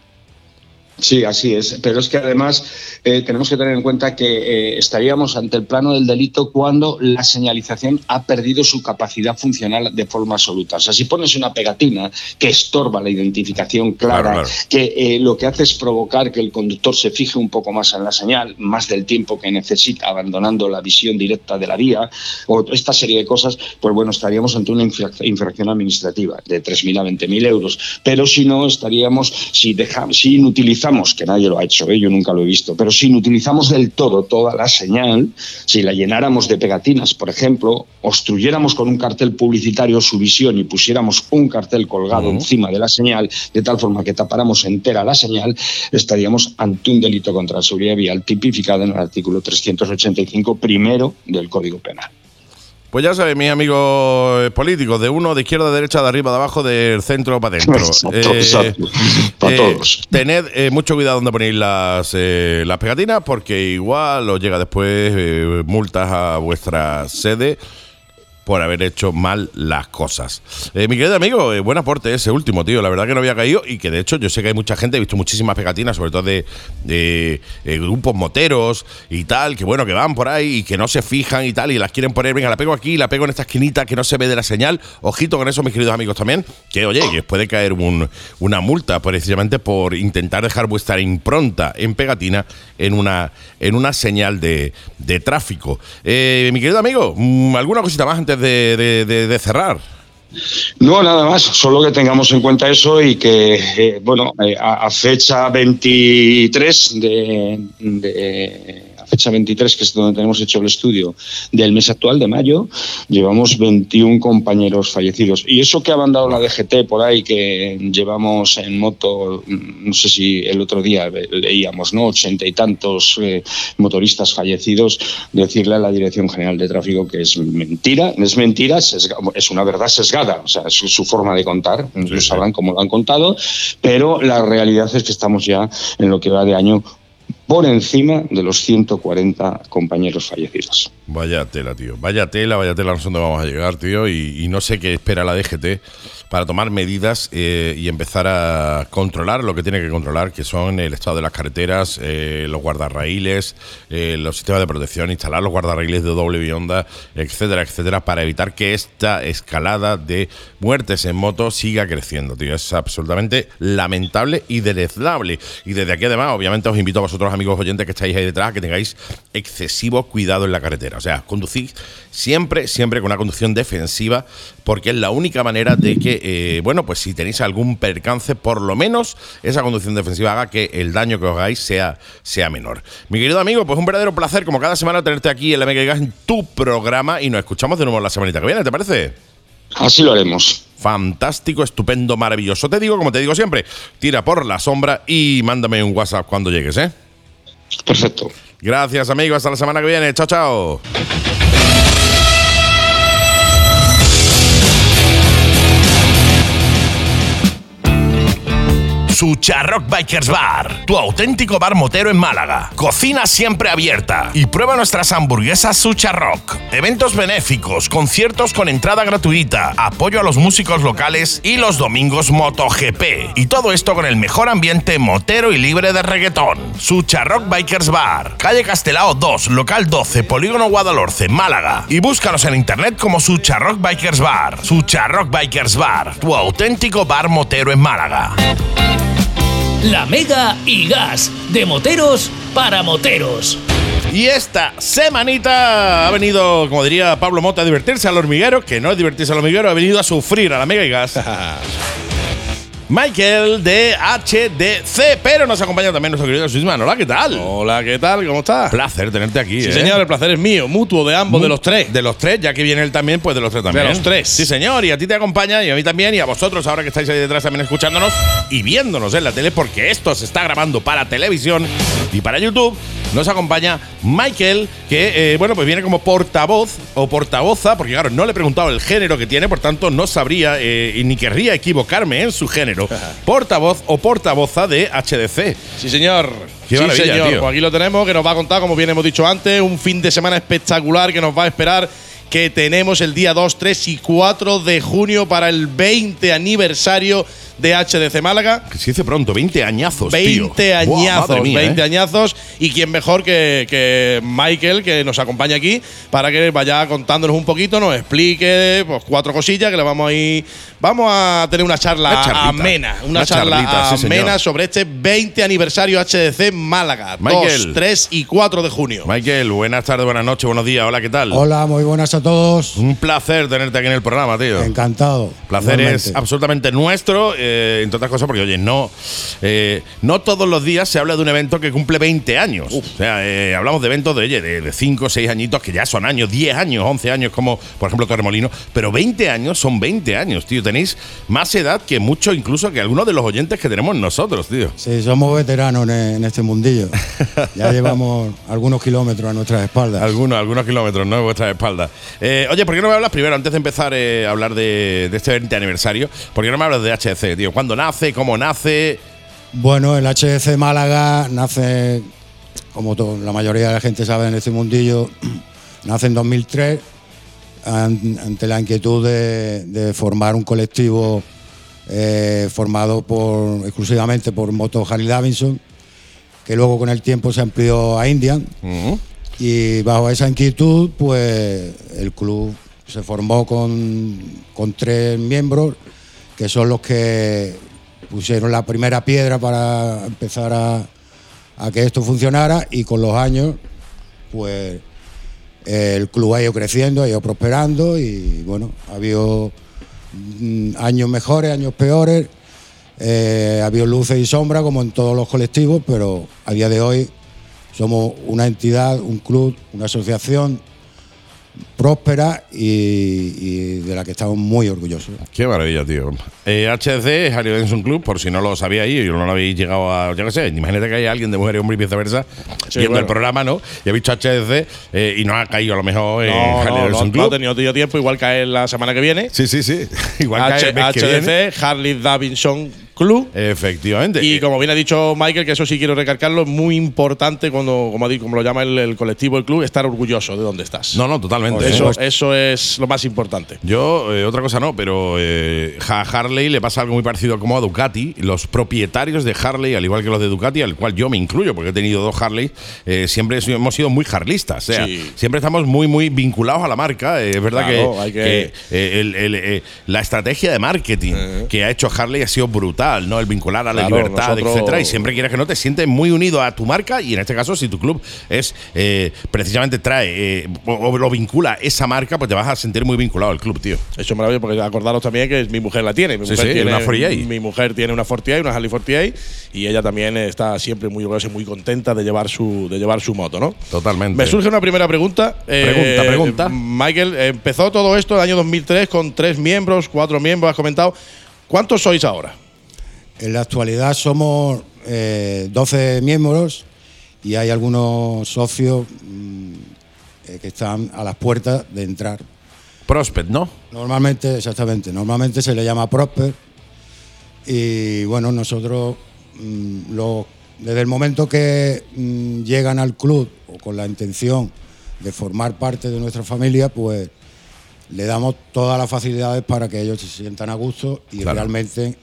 Sí, así es. Pero es que además eh, tenemos que tener en cuenta que eh, estaríamos ante el plano del delito cuando la señalización ha perdido su capacidad funcional de forma absoluta. O sea, si pones una pegatina que estorba la identificación clara, Claro, claro. que eh, lo que hace es provocar que el conductor se fije un poco más en la señal, más del tiempo que necesita, abandonando la visión directa de la vía, o esta serie de cosas, pues bueno, estaríamos ante una infrac- infracción administrativa de 3.000 a 20.000 euros. Pero si no, estaríamos, si, dejamos, si inutilizamos, que nadie lo ha hecho, ¿eh? yo nunca lo he visto, pero si inutilizamos del todo toda la señal, si la llenáramos de pegatinas, por ejemplo, obstruyéramos con un cartel publicitario su visión y pusiéramos un cartel colgado encima de la señal, de tal forma que tapáramos entera la señal, estaríamos ante un delito contra la seguridad vial tipificado en el artículo 385 primero del Código Penal. Pues ya sabéis, mis amigos eh, políticos, de uno, de izquierda, de derecha, de arriba, de abajo, del centro para adentro. Para todos. Tened eh, mucho cuidado donde ponéis las, eh, las pegatinas, porque igual os llega después eh, multas a vuestra sede por haber hecho mal las cosas. Eh, mi querido amigo, eh, buen aporte ese último, tío. La verdad que no había caído y que de hecho yo sé que hay mucha gente, he visto muchísimas pegatinas, sobre todo de, de, eh, grupos moteros y tal, que bueno, que van por ahí y que no se fijan y tal y las quieren poner, venga, la pego aquí, la pego en esta esquinita que no se ve de la señal. Ojito con eso, mis queridos amigos también, que oye, que puede caer un- una multa precisamente por intentar dejar vuestra impronta en pegatina en una, en una señal de, de tráfico. Mi querido amigo, mm, ¿alguna cosita más antes de, de- cerrar? No, nada más, solo que tengamos en cuenta eso y que, eh, bueno, eh, a, fecha 23 de, fecha 23, que es donde tenemos hecho el estudio del mes actual de mayo, llevamos 21 compañeros fallecidos. Y eso que ha mandado la DGT por ahí, que llevamos en moto, mm, no sé si el otro día leíamos, ¿no? Ochenta y tantos eh, motoristas fallecidos, decirle a la Dirección General de Tráfico que es mentira, es mentira, es una verdad sesgada, o sea, es su, forma de contar, ellos sabrán cómo lo han contado, pero la realidad es que estamos ya en lo que va de año por encima de los 140 compañeros fallecidos. Vaya tela, tío. Vaya tela, vaya tela, no sé dónde vamos a llegar, tío. Y, no sé qué espera la DGT para tomar medidas eh, y empezar a controlar lo que tiene que controlar, que son el estado de las carreteras, eh, los guardarraíles, eh, los sistemas de protección, instalar los guardarraíles de doble bionda, etcétera, etcétera, para evitar que esta escalada de muertes en moto siga creciendo, tío. Es absolutamente lamentable y deleznable. Y desde aquí, además, obviamente, os invito a vosotros, amigos oyentes que estáis ahí detrás, que tengáis excesivo cuidado en la carretera. O sea, conducid siempre, siempre con una conducción defensiva, porque es la única manera de que, eh, bueno, pues si tenéis algún percance, por lo menos esa conducción defensiva haga que el daño que os hagáis sea, sea menor. Mi querido amigo, pues un verdadero placer, como cada semana, tenerte aquí en la Mega en tu programa y nos escuchamos de nuevo la semanita que viene, ¿te parece? Así lo haremos. Fantástico, estupendo, maravilloso. Te digo, como te digo siempre, tira por la sombra y mándame un WhatsApp cuando llegues, ¿eh? Perfecto. Gracias, amigo. Hasta la semana que viene. Chao, chao. Sucharrock Bikers Bar, tu auténtico bar motero en Málaga. Cocina siempre abierta y prueba nuestras hamburguesas Sucharrock. Eventos benéficos, conciertos con entrada gratuita, apoyo a los músicos locales y los domingos MotoGP. Y todo esto con el mejor ambiente motero y libre de reggaetón. Sucharrock Bikers Bar, calle Castelao 2, local 12, Polígono Guadalhorce, Málaga. Y búscanos en internet como Sucharrock Bikers Bar. Sucharrock Bikers Bar, tu auténtico bar motero en Málaga. La Mega y Gas, de moteros para moteros. Y esta semanita ha venido, como diría Pablo Mota, a divertirse al hormiguero, que no es divertirse al hormiguero, ha venido a sufrir a la Mega y Gas. Michael de HDC, pero nos acompaña también nuestro querido Suisman. Hola, ¿qué tal? Hola, ¿qué tal? ¿Cómo estás? Placer tenerte aquí. Sí, ¿eh? señor, el placer es mío, mutuo de ambos, de los tres. De los tres, ya que viene él también, pues de los tres también. los tres. Sí, señor, y a ti te acompaña, y a mí también, y a vosotros ahora que estáis ahí detrás también escuchándonos y viéndonos en la tele, porque esto se está grabando para televisión y para YouTube. Nos acompaña Michael, que, eh, bueno, pues viene como portavoz o portavoza, porque claro, no le he preguntado el género que tiene, por tanto no sabría eh, y ni querría equivocarme en su género. portavoz o portavoza de HDC. Sí, señor. Qué sí, señor. tío. Pues aquí lo tenemos, que nos va a contar, como bien hemos dicho antes, un fin de semana espectacular que nos va a esperar. Que tenemos el día 2, 3 y 4 de junio para el 20 aniversario de HDC Málaga. Que se dice pronto, 20 añazos. 20 tío. Añazos, mía, 20 ¿eh? añazos. Y quién mejor que, que Michael, que nos acompaña aquí, para que vaya contándonos un poquito, nos explique pues, cuatro cosillas que le vamos a ir. Vamos a tener una charla Una charlita. amena, una, Una charla charlita, sí, amena sobre este 20 aniversario HDC Málaga. Michael. 2, 3 y 4 de junio. Michael, buenas tardes, buenas noches, buenos días. Hola, ¿qué tal? Hola, muy buenas a todos. Un placer tenerte aquí en el programa, tío. Encantado. placer es absolutamente nuestro, eh, entre otras cosas, porque, oye, no, eh, no todos los días se habla de un evento que cumple 20 años. O sea, eh, hablamos de eventos de, oye, de, 5 o 6 añitos, que ya son años, 10 años, 11 años, como por ejemplo Torremolino, pero 20 años son 20 años, tío. Tenéis más edad que mucho, incluso que algunos de los oyentes que tenemos nosotros, tío. Sí, somos veteranos en, este mundillo. Ya llevamos algunos kilómetros a nuestras espaldas. Algunos, algunos kilómetros, ¿no? En vuestras espaldas. Eh, oye, ¿por qué no me hablas primero, antes de empezar eh, a hablar de, de este 20 aniversario? ¿Por qué no me hablas de HC, tío? ¿Cuándo nace? ¿Cómo nace? Bueno, el HDC Málaga nace, como to- la mayoría de la gente sabe en este mundillo, nace en 2003 an- ante la inquietud de, de formar un colectivo eh, formado por, exclusivamente por moto Harley Davidson, que luego con el tiempo se amplió a Indian. Y bajo esa inquietud, pues el club se formó con, con tres miembros, que son los que pusieron la primera piedra para empezar a, que esto funcionara y con los años, pues eh, el club ha ido creciendo, ha ido prosperando y bueno, ha habido mm, años mejores, años peores, eh, ha habido luces y sombras como en todos los colectivos, pero a día de hoy somos una entidad, un club, una asociación próspera y, y de la que estamos muy orgullosos. Qué maravilla, tío. Eh, HC es Club, por si no lo sabíais y no lo habéis llegado a. Yo qué sé, imagínate que hay alguien de mujer y hombre y viceversa Sí, viendo el programa, ¿no? Y ha visto HC eh, y no ha caído a lo mejor en No, Harley no, no, Davidson no Club. ha tenido tiempo, igual cae la semana que viene. Sí, sí, sí. Igual cae H- el mes que viene. HDC, Harley Davidson Club. Efectivamente. Y como bien ha dicho Michael, que eso sí quiero recalcarlo, es muy importante cuando, como, como lo llama el, el colectivo, el club, estar orgulloso de dónde estás. No, no, totalmente. Eso, eso es lo más importante. Yo, eh, otra cosa no, pero eh, a Harley le pasa algo muy parecido como a Ducati. Los propietarios de Harley, al igual que los de Ducati, al cual yo me incluyo, porque he tenido dos Harley, eh, siempre hemos sido muy harlistas. O sea, Sí. siempre estamos muy, muy vinculados a la marca. Es verdad Claro, que, hay que- que, el- el, la estrategia de marketing que ha hecho Harley ha sido brutal, ¿no? El vincular a la Claro, libertad, nosotros- etcétera. Y siempre quieres que no te sientes muy unido a tu marca. Y en este caso, si tu club es eh, precisamente trae eh, o, o lo vincula esa marca, pues te vas a sentir muy vinculado al club, tío. Eso es maravilloso, porque acordaros también que mi mujer la tiene. Mi Sí, mujer sí, tiene una 48. Mi mujer tiene una 48, una Harley 48, y ella también está siempre muy orgullosa y muy contenta de llevar su, de llevar su moto, ¿no? Totalmente. Me surge una primera pregunta. Eh, Pregunta, pregunta. Michael, empezó todo esto en el año 2003 con tres miembros, cuatro miembros, has comentado. ¿Cuántos sois ahora? En la actualidad somos eh, 12 miembros y hay algunos socios mm, eh, que están a las puertas de entrar. Prospect, ¿no? Normalmente, exactamente, normalmente se le llama Prosper y bueno, nosotros mm, lo- desde el momento que mm, llegan al club o con la intención de formar parte de nuestra familia, pues le damos todas las facilidades para que ellos se sientan a gusto y Claro. realmente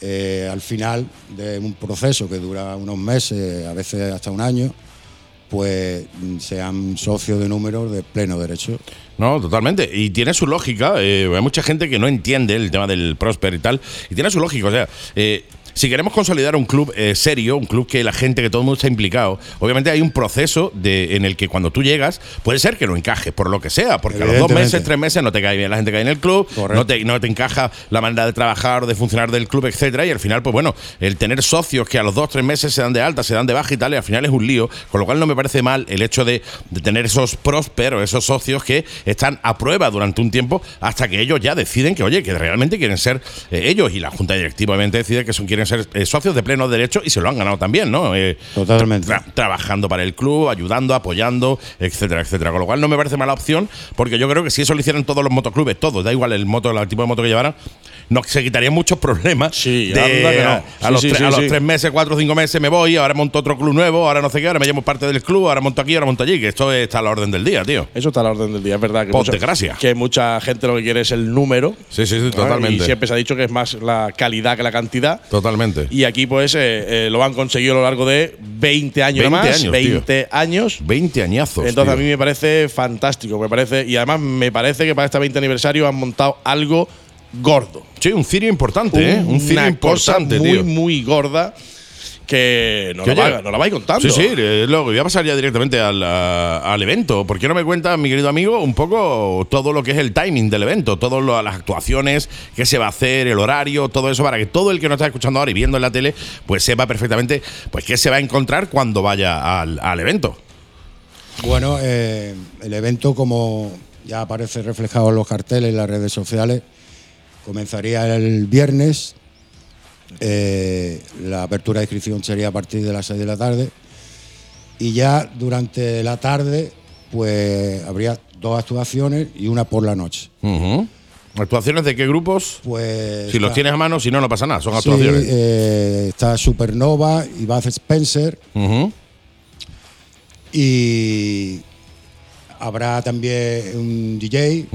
eh, al final de un proceso que dura unos meses, a veces hasta un año, pues mm, sean socios de número de pleno derecho. No, totalmente. Y tiene su lógica. eh, hay mucha gente que no entiende el tema del Prosper y tal. Y tiene su lógica. O sea, eh, si queremos consolidar un club eh, serio, un club que la gente, que todo el mundo está implicado, obviamente hay un proceso de, en el que cuando tú llegas, puede ser que no encajes por lo que sea, porque a los dos meses, tres meses no te cae bien la gente que hay en el club, no te, no te encaja la manera de trabajar o de funcionar del club, etcétera. Y al final, pues bueno, el tener socios que a los dos, tres meses se dan de alta, se dan de baja y tal, y al final es un lío. Con lo cual no me parece mal el hecho de, de tener esos prósperos, esos socios que están a prueba durante un tiempo hasta que ellos ya deciden que, oye, que realmente quieren ser eh, ellos y la junta directiva obviamente decide que son, quieren ser eh, socios de pleno derecho y se lo han ganado también, ¿no? Eh, Totalmente. tra- trabajando para el club, ayudando, apoyando, etcétera, etcétera. Con lo cual no me parece mala opción, porque yo creo que si eso lo hicieran todos los motoclubes, todos, da igual el moto, el tipo de moto que llevaran, nos se quitarían muchos problemas. Sí, de, anda que no. a, los, sí, tre- sí, a los sí. tres meses, cuatro o cinco meses me voy, ahora monto otro club nuevo, ahora no sé qué, ahora me llamo parte del club, ahora monto aquí, ahora monto allí, que esto está a la orden del día, tío. Eso está a la orden del día, es verdad. Que Por mucha- desgracia. Que mucha gente lo que quiere es el número. Sí, sí, sí, totalmente. Y siempre se ha dicho que es más la calidad que la cantidad. Totalmente. Y aquí, pues, eh, eh, lo han conseguido a lo largo de 20 años 20 más. años, tío. 20 años. 20 añazos. Entonces tío. a mí me parece fantástico, me parece y además me parece que para este 20 aniversario han montado algo gordo. Sí, un cirio importante, ¿eh? Un cirio Una cosa importante, muy tío. muy gorda que no Que la, oye, va, no la vais contando. Sí, sí, eh, luego voy a pasar ya directamente al, a- al evento. ¿Por qué no me cuenta, mi querido amigo, un poco todo lo que es el timing del evento? Todas las actuaciones, qué se va a hacer, el horario, todo eso, para que todo el que nos está escuchando ahora y viendo en la tele, pues sepa perfectamente pues qué se va a encontrar cuando vaya al, al evento. Bueno, eh, el evento, como ya aparece reflejado en los carteles y las redes sociales, comenzaría el viernes. Eh, la apertura de inscripción sería a partir de las 6 de la tarde. Y ya durante la tarde, pues habría dos actuaciones y una por la noche. ¿Actuaciones de qué grupos? Pues Si los tienes a mano, si no, no pasa nada. Son Sí, actuaciones. eh, está Supernova y Baz Spencer y habrá también un DJ.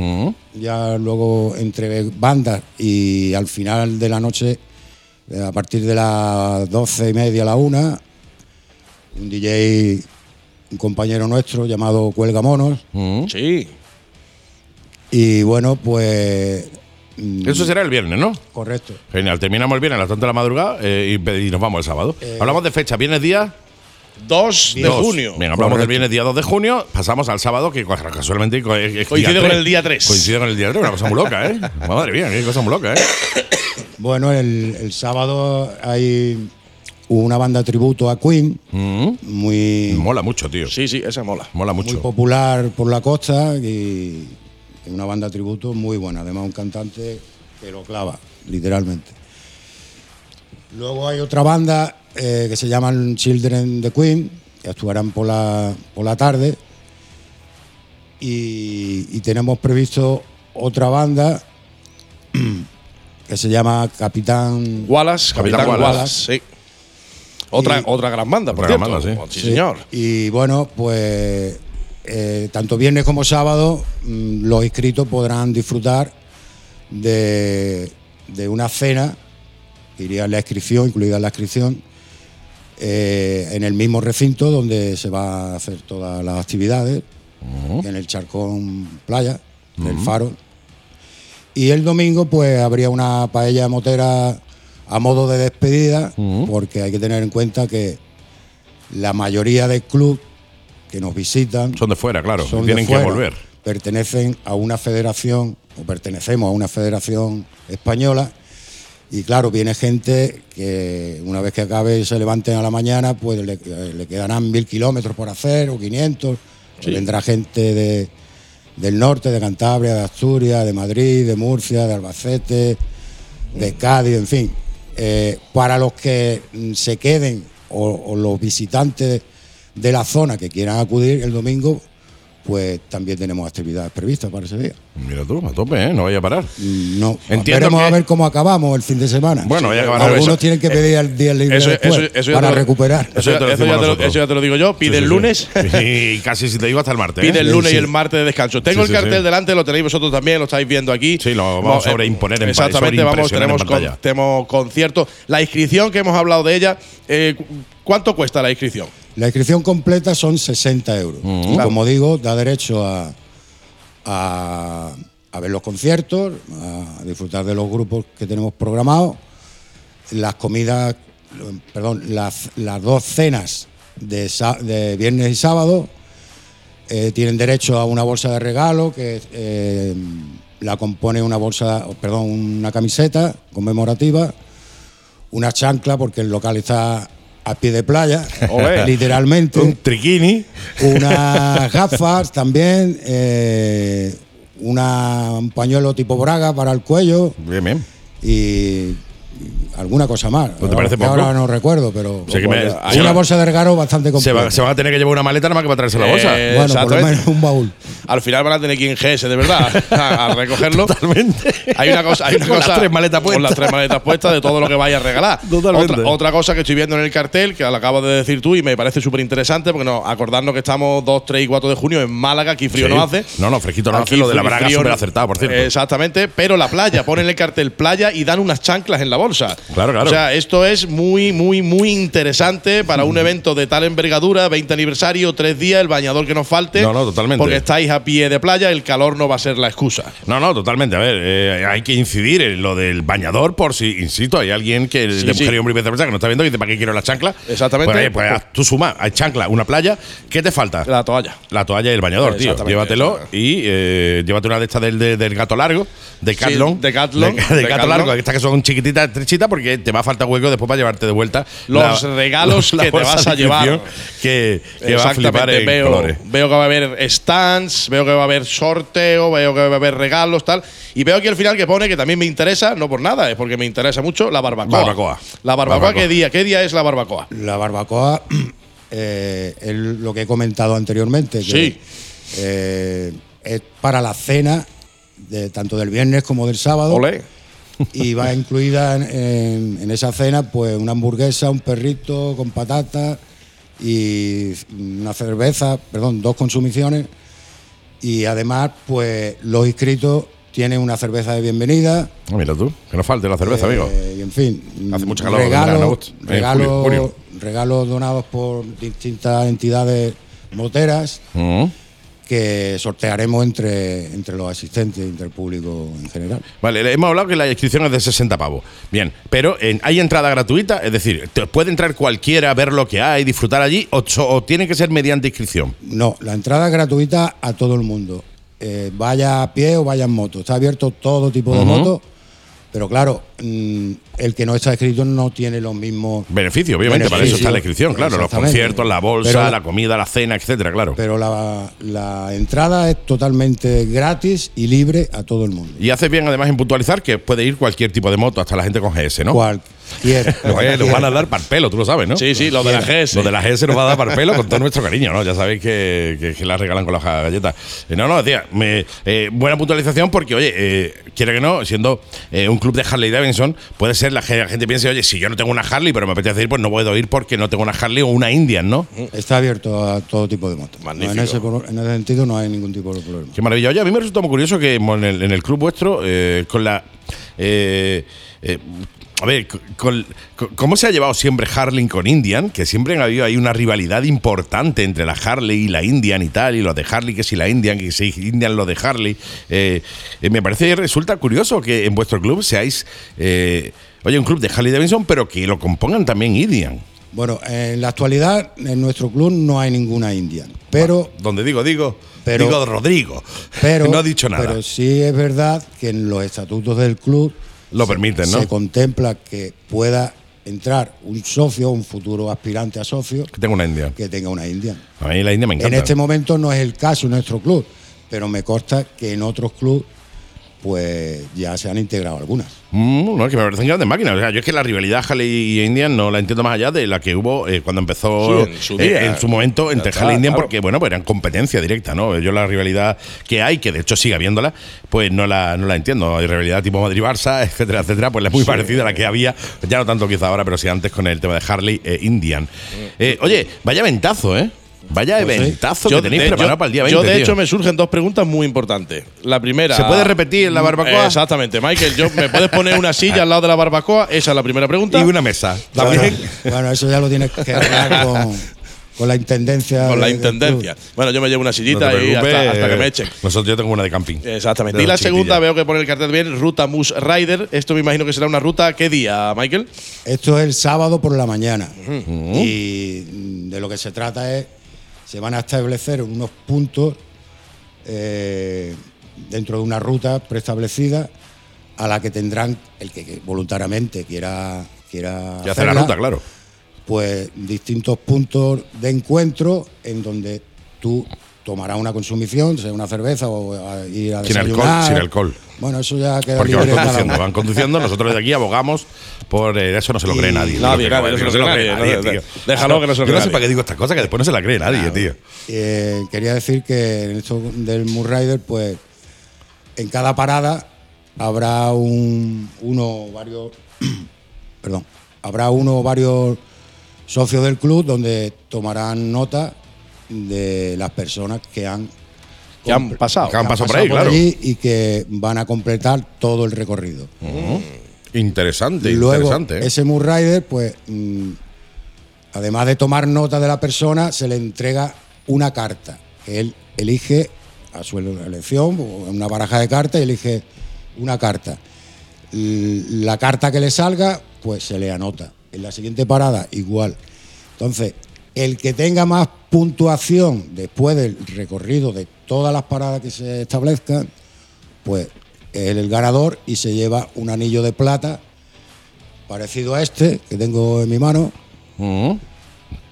Ya luego entre bandas y al final de la noche, eh, a partir de las doce y media a la una, un DJ, un compañero nuestro llamado Cuelga Monos. Sí. Y bueno, pues. mm, Eso será el viernes, ¿no? Correcto. Genial. Terminamos el viernes a las tantas de la madrugada eh, y, y nos vamos el sábado. Hablamos de fecha. ¿Viernes día? 2 de Dos. junio. Venga, hablamos del viernes día 2 de junio. Pasamos al sábado, que casualmente es- Coincide día con el día 3. Coincide con el día 3. Una cosa muy loca, ¿eh? Madre mía, qué cosa muy loca, ¿eh? Bueno, el, el sábado hay una banda tributo a Queen, Mm. muy, Mola mucho, tío. Sí, sí, esa mola. Mola muy mucho. popular por la costa y una banda tributo muy buena. Además, un cantante que lo clava, literalmente. Luego hay otra banda eh, que se llaman Children de Queen, que actuarán por la, por la tarde. Y, y tenemos previsto otra banda que se llama Capitán Wallace, Capitán, Capitán Wallace. Wallace. Sí. Otra, Y- otra gran banda, por cierto. banda, sí. Sí, señor. Y bueno, pues eh, tanto viernes como sábado mm, los inscritos podrán disfrutar de, de una cena, iría en la inscripción, incluida en la inscripción, eh, en el mismo recinto donde se va a hacer todas las actividades, en el Charcón Playa, en el Faro. Y el domingo pues habría una paella motera a modo de despedida, porque hay que tener en cuenta que la mayoría del club que nos visitan Son de fuera, claro. son de Tienen que volver. Pertenecen a una federación, o pertenecemos a una federación española. Y claro, viene gente que una vez que acabe y se levanten a la mañana, pues le, le quedarán mil kilómetros por hacer o 500. Vendrá gente de, del norte, de Cantabria, de Asturias, de Madrid, de Murcia, de Albacete, de Cádiz, en fin. Eh, para los que mm, se queden o, o los visitantes de la zona que quieran acudir el domingo, pues también tenemos actividades previstas para ese día. Mira tú, a tope, ¿eh? No vaya a parar. Mm, No, Entiendo veremos que- a ver cómo acabamos el fin de semana. Bueno, Sí, ya acabar- Algunos eso- tienen que pedir el día libre Eso, después eso- eso ya para te lo- recuperar. Eso, ya, Eso ya te lo eso ya decimos te lo, nosotros. eso ya te lo digo yo. Pide Sí, el sí, lunes. sí. Y casi si te digo hasta el martes. Pide ¿eh? el Sí, lunes sí. y el martes de descanso. Tengo Sí, el cartel sí. delante, lo tenéis vosotros también, lo estáis viendo aquí. Sí, lo vamos a eh, sobreimponer en Exactamente, vamos, sobreimpresionar tenemos, en con- tenemos conciertos. La inscripción que hemos hablado de ella, eh, cu- ¿cuánto cuesta la inscripción? La inscripción completa son 60 euros. Y como digo, da derecho a, a, a ver los conciertos, a disfrutar de los grupos que tenemos programados, las comidas, perdón, las, las dos cenas de viernes y sábado. eh, tienen derecho a una bolsa de regalo que eh, la compone una bolsa, perdón, una camiseta conmemorativa, una chancla porque el local está a pie de playa, Olé. literalmente, Un triquini. unas gafas también, eh, una, un pañuelo tipo braga para el cuello Bien, bien. y, y alguna cosa más. ¿No te parece Que poco? Ahora no recuerdo, pero me- una va- bolsa de regalo bastante Se, completa. va- se van a tener que llevar una maleta nada más que para traerse la bolsa. Eh, bueno, por lo exactamente. menos un baúl. Al final van a tener que ir en GS, de verdad, a, a recogerlo. Totalmente. Hay una cosa, hay una Con las cosa- tres maletas Con las puestas. tres maletas puestas de todo lo que vaya a regalar. Totalmente. Otra, otra cosa que estoy viendo en el cartel, que lo acabas de decir tú y me parece súper interesante, porque no, acordarnos que estamos 2, 3 y 4 de junio en Málaga, aquí frío Sí. no hace. No, no, fresquito no Aquí hace. Lo de la braga súper acertado, por cierto. Exactamente, pero la playa, ponen el cartel playa y dan unas chanclas en la bolsa. Claro, claro. O sea, esto es muy, muy, muy interesante para un evento de tal envergadura, 20 aniversario, tres días, el bañador que nos falte. No, no, totalmente. Porque estáis a pie de playa, el calor no va a ser la excusa. No, no, totalmente. A ver, eh, hay que incidir en lo del bañador por si, insisto, hay alguien que Sí, de sí. mujer y hombre y viceversa que no está viendo y dice, ¿para qué quiero la chancla? Exactamente. Pues, pues, tú suma, hay chancla, una playa, ¿qué te falta? La toalla. La toalla y el bañador, tío. Llévatelo y eh, llévate una de estas del, de- del gato largo, de Catlon. Decathlon, De, de gato Decathlon. largo, estas que son chiquititas, estrechitas, porque te va a faltar hueco después para llevarte de vuelta. Los regalos que te vas a llevar. Que, que va a flipar en veo, colores. veo que va a haber stands, veo que va a haber sorteo, veo que va a haber regalos, tal. Y veo aquí al final que pone que también me interesa, no por nada, es porque me interesa mucho la barbacoa. Barbacoa. La barbacoa, Barbacoa. ¿qué día? ¿Qué día es la barbacoa? La barbacoa eh, es lo que he comentado anteriormente. Que, Sí. eh, es para la cena de, tanto del viernes como del sábado. Olé. Y va incluida en, en- en esa cena pues una hamburguesa, un perrito con patatas y una cerveza, perdón, dos consumiciones. Y además, pues los inscritos tienen una cerveza de bienvenida. Ah, mira tú, que no falte la cerveza, amigo. Eh, y en fin, Hace mucho calor, ¿verdad, en regalos, junio. regalos donados por distintas entidades moteras Mm. Que sortearemos entre, entre los asistentes y entre el público en general. Vale, hemos hablado que la inscripción es de 60 pavos. Bien, pero en- ¿hay entrada gratuita? Es decir, ¿te- ¿puede entrar cualquiera a ver lo que hay, disfrutar allí o, tiene que ser mediante inscripción? No, la entrada es gratuita a todo el mundo. Eh, vaya a pie o vaya en moto. Está abierto todo tipo de Ujú. motos. Pero claro, el que no está inscrito no tiene los mismos Beneficio, obviamente, para eso beneficios. está la inscripción, claro. Los conciertos, la bolsa, Pero- la comida, la cena, etcétera, claro. Pero la, la entrada es totalmente gratis y libre a todo el mundo. Y haces bien además en puntualizar que puede ir cualquier tipo de moto, hasta la gente con GS, ¿no? Cualquier. Nos van a dar para el pelo, tú lo sabes, ¿no? Sí, sí, lo de la GS. Lo de la GS nos va a dar para el pelo con todo nuestro cariño, ¿no? Ya sabéis que, que, que la regalan con las galletas. Eh, no, no, decía, me, eh, buena puntualización porque, oye, eh, quiere que no, siendo eh, un club de Harley Davidson, puede ser la, la gente piense, oye, si yo no tengo una Harley, pero me apetece ir, pues no puedo ir porque no tengo una Harley o una Indian, ¿no? Está abierto a todo tipo de motos. No, en, ese, en ese sentido no hay ningún tipo de problema. Qué maravilla. Oye, a mí me resulta muy curioso que en el, en el club vuestro, eh, con la. eh, eh, a ver, con- con- ¿cómo se ha llevado siempre Harley con Indian? Que siempre ha habido ahí una rivalidad importante entre la Harley y la Indian y tal, y los de Harley que si la Indian, que si Indian lo de Harley. Eh, eh, me parece, resulta curioso que en vuestro club seáis, eh, oye, un club de Harley Davidson, pero que lo compongan también Indian. Bueno, en la actualidad en nuestro club no hay ninguna Indian, pero Donde digo, digo, Pero- digo Rodrigo. pero no ha dicho nada. Pero sí es verdad que en los estatutos del club Lo permiten, ¿no? se contempla que pueda entrar un socio, un futuro aspirante a socio, que tenga una Indian. que tenga una Indian. A mí la India me encanta. En este momento no es el caso en nuestro club, pero me consta que en otros clubes pues ya se han integrado algunas. Mm, no, es que me parecen grandes máquinas. O sea, yo es que la rivalidad Harley y Indian no la entiendo más allá de la que hubo eh, cuando empezó Sí, en su eh, día. en su momento entre está, e Indian, claro. porque bueno, pues eran competencia directa, ¿no? Yo la rivalidad que hay, que de hecho sigue habiéndola, pues no la, no la entiendo. Hay rivalidad tipo Madrid-Barça, etcétera, etcétera, pues es muy parecida a la que había, ya no tanto quizá ahora, pero sí antes con el tema de Harley e Indian. Eh, oye, vaya ventazo, ¿eh? Vaya Pues eventazo Yo, que tenéis de- preparado yo- para el día 20. yo, de tío. hecho, me surgen dos preguntas muy importantes. La primera. ¿Se puede repetir en la barbacoa? Eh, exactamente, Michael. Yo, ¿Me puedes poner una silla al lado de la barbacoa? Esa es la primera pregunta. Y una mesa. Bueno, También. bueno, eso ya lo tienes que arreglar con, con la intendencia. Con la intendencia. Bueno, yo me llevo una No sillita te y hasta, hasta que me echen. Nosotros yo tengo una de camping. Exactamente. De Y la segunda, veo que pone el cartel bien, Ruta Mus Rider. Esto me imagino que será una ruta. ¿Qué día, Michael? Esto es el sábado por la mañana. Y de lo que se trata es, se van a establecer unos puntos eh, dentro de una ruta preestablecida a la que tendrán el que, que voluntariamente quiera, quiera Y hacer la ruta, claro. pues distintos puntos de encuentro en donde tú tomarás una consumición, sea una cerveza o a ir a Sin alcohol, sin alcohol. Bueno, eso ya queda Porque van libre cada conduciendo, van conduciendo. Nosotros de aquí abogamos por eh, eso no se lo cree nadie. Nadie, que no se lo cree nadie, tío. déjalo que no se lo Yo cree no sé para qué digo estas cosas que después no se la cree nadie, tío. Eh, quería decir que en esto del Moon Rider, pues en cada parada habrá un, uno o varios, perdón, habrá uno o varios socios del club donde tomarán nota de las personas que han Que han pasado. Que han pasado por ahí, claro. allí y que van a completar todo el recorrido. Interesante, Y luego, interesante. ¿eh? ese Moon Rider, pues, mm, además de tomar nota de la persona, se le entrega una carta que él elige a su elección, una baraja de cartas, y elige una carta. La carta que le salga, pues se le anota. En la siguiente parada, igual. Entonces, el que tenga más puntuación después del recorrido de todas las paradas que se establezcan, pues es el ganador y se lleva un anillo de plata parecido a este que tengo en mi mano, Mm.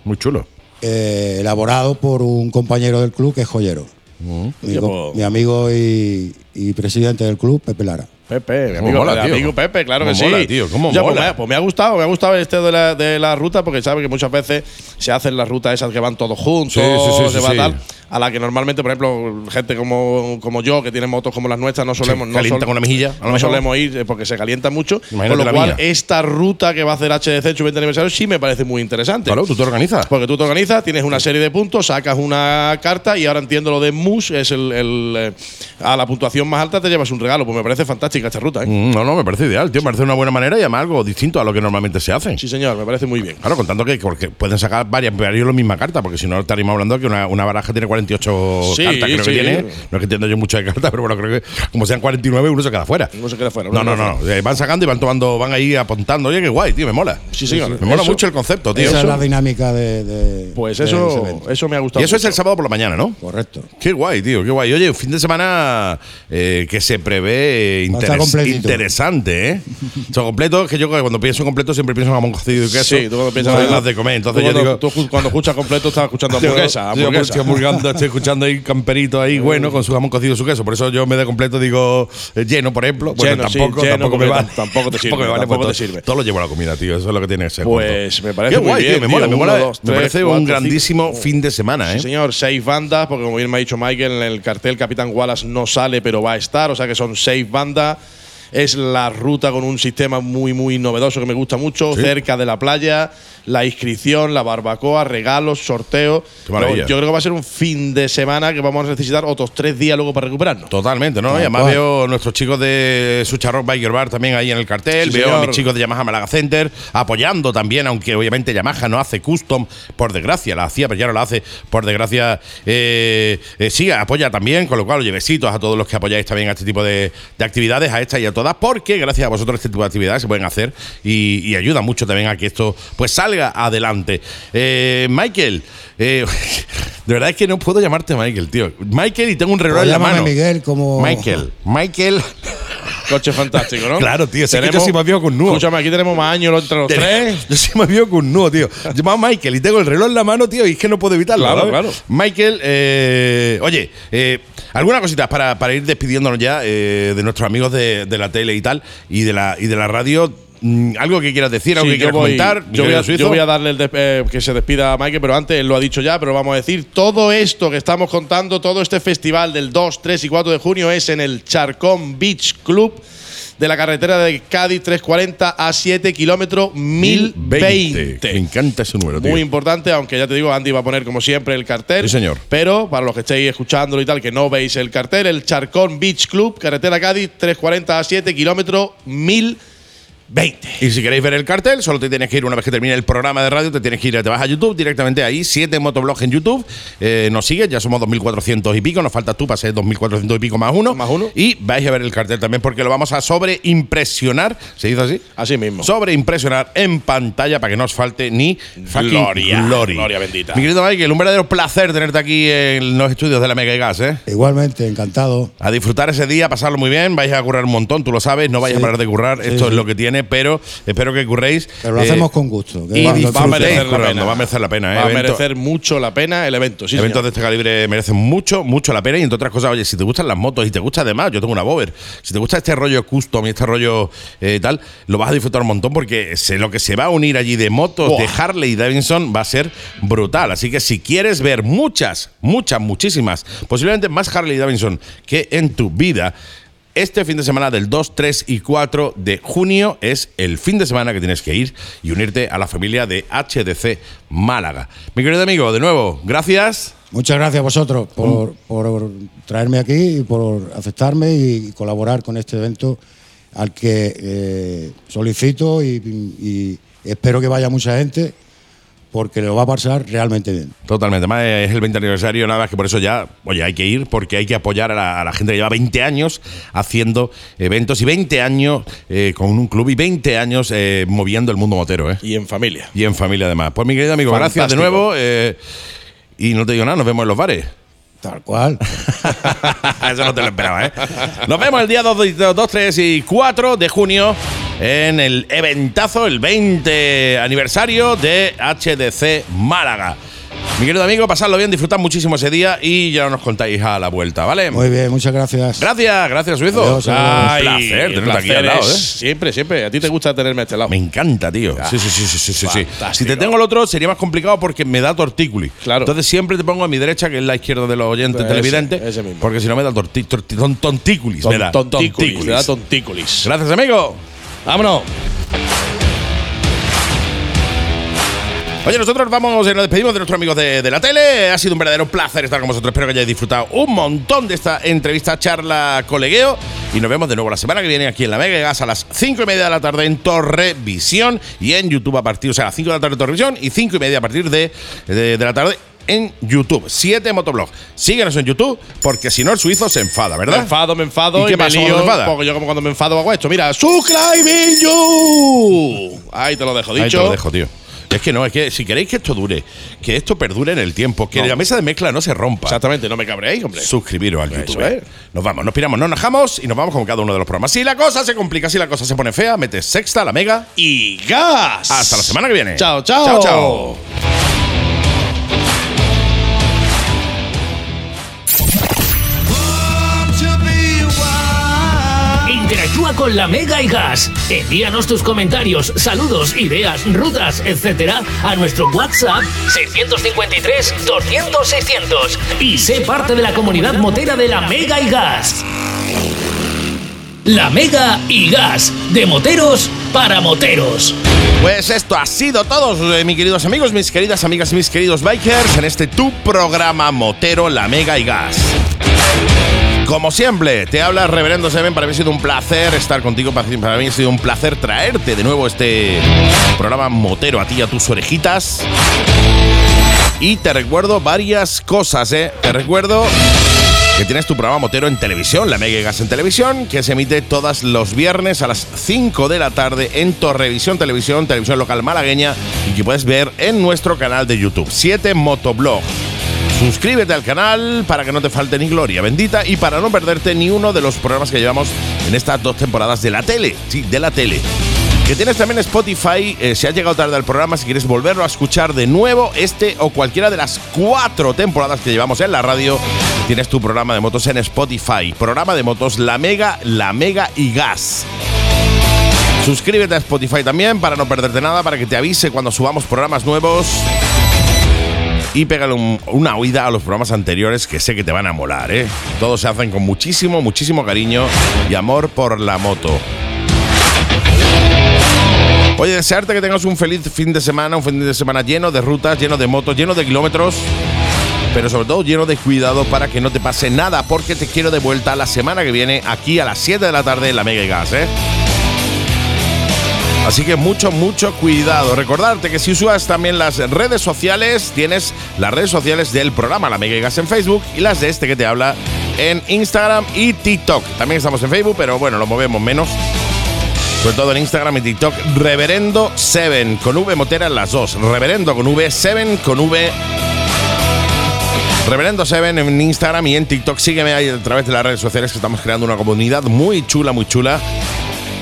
Muy chulo. eh, elaborado por un compañero del club que es joyero. Mm. Mi, Oye, co- pues- mi amigo y, y presidente del club, Pepe Lara. Pepe, mi ¿Cómo amigo, mola, amigo Pepe, claro que ¿Cómo sí. mola, tío? ¿Cómo Ya, pues, mola? me, ha- pues me ha gustado, me ha gustado este de la, de la ruta, porque sabe que muchas veces se hacen las rutas esas que van todos juntos, Sí, sí, sí, se va. A la que normalmente, por ejemplo, gente como, como yo, que tiene motos como las nuestras, no solemos, no, calienta sol- con una mejilla, no solemos ir eh, porque se calienta mucho. Imagínate con lo la cual, mía. esta ruta que va a hacer HDC en su 20 aniversario sí me parece muy interesante. Claro, tú te organizas. Porque tú te organizas, tienes una serie de puntos, sacas una carta y ahora entiendo lo de MUS, es el, el, eh, a la puntuación más alta te llevas un regalo. Pues me parece fantástica esta ruta. ¿eh? Mm, No, no, me parece ideal, tío. Me parece una buena manera y además algo distinto a lo que normalmente se hace. Sí, señor, me parece muy bien. Claro, contando que porque pueden sacar varias, varios la misma carta, porque si no estaríamos hablando que una, una baraja tiene 48 Sí, cartas, creo sí. que tiene. No es que entiendo yo mucho de cartas, pero bueno, creo que como sean 49, uno se queda fuera. No se queda fuera. No, no, no. eh, Van sacando y van tomando, van ahí apuntando. Oye, qué guay, tío, me mola. Sí, señor. Me mola Eso- mucho el concepto, tío. Esa es la dinámica de. de- Pues eso, eso me ha gustado. Y eso es el sábado por la mañana, ¿no? Correcto. Qué guay, tío, qué guay. Oye, un fin de semana eh, que se prevé interes- interesante, ¿eh? O sea, completo, es que yo cuando pienso en completo siempre pienso en jamón cocido y queso. Sí, tú cuando piensas no hay en- más de comer. Entonces yo cuando, digo. tú cuando escuchas completo estás escuchando hamburguesa. hamburguesa. Estoy escuchando ahí camperito ahí, bueno, con su jamón cocido y su queso. Por eso yo me de completo digo eh, lleno, por ejemplo. Bueno, Lleno, sí, tampoco, lleno, tampoco me vale. tam- tampoco te sirve, me vale, tampoco pues te sirve. Todo lo llevo a la comida, tío. Eso es lo que tiene que ser. Pues junto. me parece Qué muy guay, bien, tío. Me mola, tío. me mola. Uno, dos, me tres, parece cuatro, un cinco. grandísimo fin de semana, ¿eh? Sí, señor, seis bandas, porque como bien me ha dicho Michael, en el cartel Capitán Wallace no sale, pero va a estar, o sea que son seis bandas. Es la ruta con un sistema muy, muy novedoso que me gusta mucho, Sí. cerca de la playa, la inscripción, la barbacoa, regalos, sorteo. Qué maravilla. Yo, yo creo que va a ser un fin de semana que vamos a necesitar otros tres días luego para recuperarnos. Totalmente, ¿no? Y además cual. veo nuestros chicos de Sucha Rock Biker Bar también ahí en el cartel. Sí, veo a mis chicos de Yamaha Malaga Center apoyando también, aunque obviamente Yamaha no hace custom, por desgracia, la hacía, pero ya no la hace, por desgracia. eh, eh, sí, apoya también, con lo cual, oye, besitos a todos los que apoyáis también a este tipo de, de actividades, a esta y a todas, porque gracias a vosotros este tipo de actividades se pueden hacer y, y ayuda mucho también a que esto pues salga adelante. Eh, Michael, eh, de verdad es que no puedo llamarte Michael, tío. Michael y tengo un reloj Pues en la llámame mano. Miguel como. Michael, Michael. Coche fantástico, ¿no? Claro, tío, si es que yo Tenemos- sí me veo con nudo. Escúchame, aquí tenemos más años entre los tres. Yo sí me veo con un nudo, tío. A Michael y tengo el reloj en la mano, tío, y es que no puedo evitarlo. Claro, ¿sabes? claro. Michael, eh, oye, eh, alguna cosita para, para ir despidiéndonos ya eh, de nuestros amigos de, de la tele y tal, y de la, y de la radio. Mm, ¿Algo que quieras decir? ¿Algo Sí, que quieras voy- comentar? Yo voy, a, Suizo? yo voy a darle el eh, que se despida a Mike, pero antes él lo ha dicho ya, pero vamos a decir, todo esto que estamos contando, todo este festival del 2, 3 y 4 de junio es en el Charcón Beach Club de la carretera de Cádiz 340 a 7 kilómetros 1020. Me encanta ese número, tío. Muy importante, aunque ya te digo, Andy va a poner como siempre el cartel. Sí, señor. Pero para los que estéis escuchándolo y tal, que no veis el cartel, el Charcón Beach Club, carretera Cádiz 340 a 7 kilómetros 1020. Y si queréis ver el cartel, solo te tienes que ir una vez que termine el programa de radio, te tienes que ir, te vas a YouTube directamente ahí, siete motoblogs en YouTube, eh, nos sigues, ya somos 2.400 y pico, nos falta tú para ser 2.400 y pico más uno. Más uno. Y vais a ver el cartel también porque lo vamos a sobreimpresionar, ¿se dice así? Así mismo. Sobreimpresionar en pantalla para que no os falte ni Gloria. glory. Gloria bendita. Mi querido Michael, un verdadero placer tenerte aquí en los estudios de la Mega y Gas, ¿eh? Igualmente, encantado. A disfrutar ese día, a pasarlo muy bien, vais a currar un montón, tú lo sabes, no vais Sí. a parar de currar, Sí, esto es lo que tiene, pero espero que curréis. Pero lo eh, hacemos con gusto. y lo va a merecer la pena. Va a merecer la pena, ¿eh? Va a Evento- merecer mucho la pena el evento. Sí, Eventos señor. de este calibre merecen mucho, mucho la pena. Y entre otras cosas, oye, si te gustan las motos y te gusta además, yo tengo una Bover, si te gusta este rollo custom y este rollo eh, tal, lo vas a disfrutar un montón porque sé lo que se va a unir allí de motos, Buah. de Harley y Davidson va a ser brutal. Así que si quieres ver muchas, muchas, muchísimas, posiblemente más Harley y Davidson que en tu vida, este fin de semana del 2, 3 y 4 de junio es el fin de semana que tienes que ir y unirte a la familia de HDC Málaga. Mi querido amigo, de nuevo, gracias. Muchas gracias a vosotros por, por traerme aquí y por aceptarme y colaborar con este evento al que eh, solicito y, y espero que vaya mucha gente porque lo va a pasar realmente bien. Totalmente, además es el 20 aniversario, nada más que por eso ya, oye, hay que ir porque hay que apoyar a la, a la gente que lleva 20 años haciendo eventos y 20 años eh, con un club y 20 años eh, moviendo el mundo motero, ¿eh? Y en familia. Y en familia además. Pues mi querido amigo, gracias de nuevo eh, y no te digo nada, nos vemos en los bares. Tal cual. Eso no te lo esperaba, ¿eh? Nos vemos el día 2, 2, 3 y 4 de junio en el eventazo, el 20 aniversario de HDC Málaga. Mi querido amigo, pasadlo bien, disfrutad muchísimo ese día y ya nos contáis a la vuelta, ¿vale? Muy bien, muchas gracias. Gracias, gracias, Suizo. Adiós. Ay, placer tenerte aquí al lado, ¿eh? Siempre, siempre. A ti te gusta tenerme a este lado. Me encanta, tío. Ah, Sí, sí, sí, sí, sí, sí. Si te tengo el otro sería más complicado porque me da tortículi. Claro. Entonces siempre te pongo a mi derecha, que es la izquierda de los oyentes Ese, televidentes, ese mismo. porque si no me da torti, torti- ton- tontículis. me da, Tontículis. te da tontículis. Gracias, amigo. Vámonos. Oye, nosotros vamos, eh, nos despedimos de nuestros amigos de, de la tele. Ha sido un verdadero placer estar con vosotros. Espero que hayáis disfrutado un montón de esta entrevista, charla, colegueo. Y nos vemos de nuevo la semana que viene aquí en la Mega Gas a las 5 y media de la tarde en Torrevisión y en YouTube a partir, o sea, a las 5 de la tarde en Torrevisión y 5 y media a partir de, de, de la tarde en YouTube. 7 Motoblog. Síguenos en YouTube porque si no el suizo se enfada, Me ¿verdad? enfado, me enfado ¿Y y, qué me pasa lío, te enfadas? Porque yo como cuando me enfado hago esto. Mira, subscribing you. Ahí te lo dejo dicho. Ahí te lo dejo, tío. Es que no, es que si queréis que esto dure, que esto perdure en el tiempo, que No. la mesa de mezcla no se rompa. Exactamente, no me cabréis, hombre. Suscribiros al YouTube. es. Nos vamos, nos piramos, nos najamos y nos vamos con cada uno de los programas. Si la cosa se complica, si la cosa se pone fea, metes sexta, la mega. Y gas. Hasta la semana que viene. Chao, chao. Chao, chao. Con la Mega y Gas. Envíanos tus comentarios, saludos, ideas, rutas, etcétera a nuestro WhatsApp 653 200 600 y sé parte de la comunidad motera de la Mega y Gas. La Mega y Gas, de moteros para moteros. Pues esto ha sido todo, eh, mis queridos amigos, mis queridas amigas y mis queridos bikers, en este tu programa motero, la mega y gas. Como siempre, te habla Reverendo Seven. Para mí ha sido un placer estar contigo. Para mí ha sido un placer traerte de nuevo este programa motero a ti y a tus orejitas. Y te recuerdo varias cosas, ¿eh? Te recuerdo que tienes tu programa motero en televisión, la Mega Gas en televisión, que se emite todos los viernes a las 5 de la tarde en Torrevisión Televisión, televisión local malagueña, y que puedes ver en nuestro canal de YouTube, 7 Motoblog. Suscríbete al canal para que no te falte ni gloria bendita y para no perderte ni uno de los programas que llevamos en estas dos temporadas de la tele. Sí, de la tele. Que tienes también Spotify, eh, si has llegado tarde al programa, si quieres volverlo a escuchar de nuevo, este o cualquiera de las cuatro temporadas que llevamos en la radio, tienes tu programa de motos en Spotify. Programa de motos La Mega, La Mega y Gas. Suscríbete a Spotify también para no perderte nada, para que te avise cuando subamos programas nuevos. Y pégale un- una oída a los programas anteriores que sé que te van a molar, ¿eh? Todos se hacen con muchísimo, muchísimo cariño y amor por la moto. Oye, desearte que tengas un feliz fin de semana, un fin de semana lleno de rutas, lleno de motos, lleno de kilómetros, pero sobre todo lleno de cuidado para que no te pase nada, porque te quiero de vuelta la semana que viene aquí a las 7 de la tarde en la Mega Gas, ¿eh? Así que mucho, mucho cuidado. Recordarte que si usas también las redes sociales, tienes las redes sociales del programa La Mega y Gas en Facebook y las de este que te habla en Instagram y TikTok. También estamos en Facebook, pero bueno, lo movemos menos. Sobre todo en Instagram y TikTok, Reverendo 7, con V motera en las dos. Reverendo con V, 7 con V. Reverendo 7 en Instagram y en TikTok. Sígueme ahí a través de las redes sociales que estamos creando una comunidad muy chula, muy chula.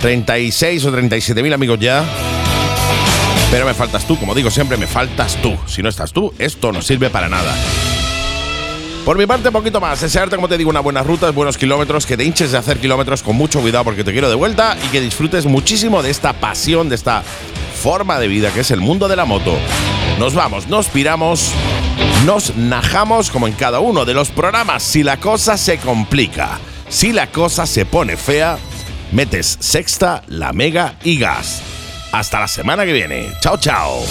36 o 37 mil amigos ya. Pero me faltas tú, como digo siempre, me faltas tú. Si no estás tú, esto no sirve para nada. Por mi parte, poquito más. Desearte, como te digo, unas buenas rutas, buenos kilómetros, que te hinches de hacer kilómetros con mucho cuidado porque te quiero de vuelta y que disfrutes muchísimo de esta pasión, de esta forma de vida que es el mundo de la moto. Nos vamos, nos piramos, nos najamos como en cada uno de los programas. Si la cosa se complica, si la cosa se pone fea, metes sexta, la mega y gas. Hasta la semana que viene. Chao, chao.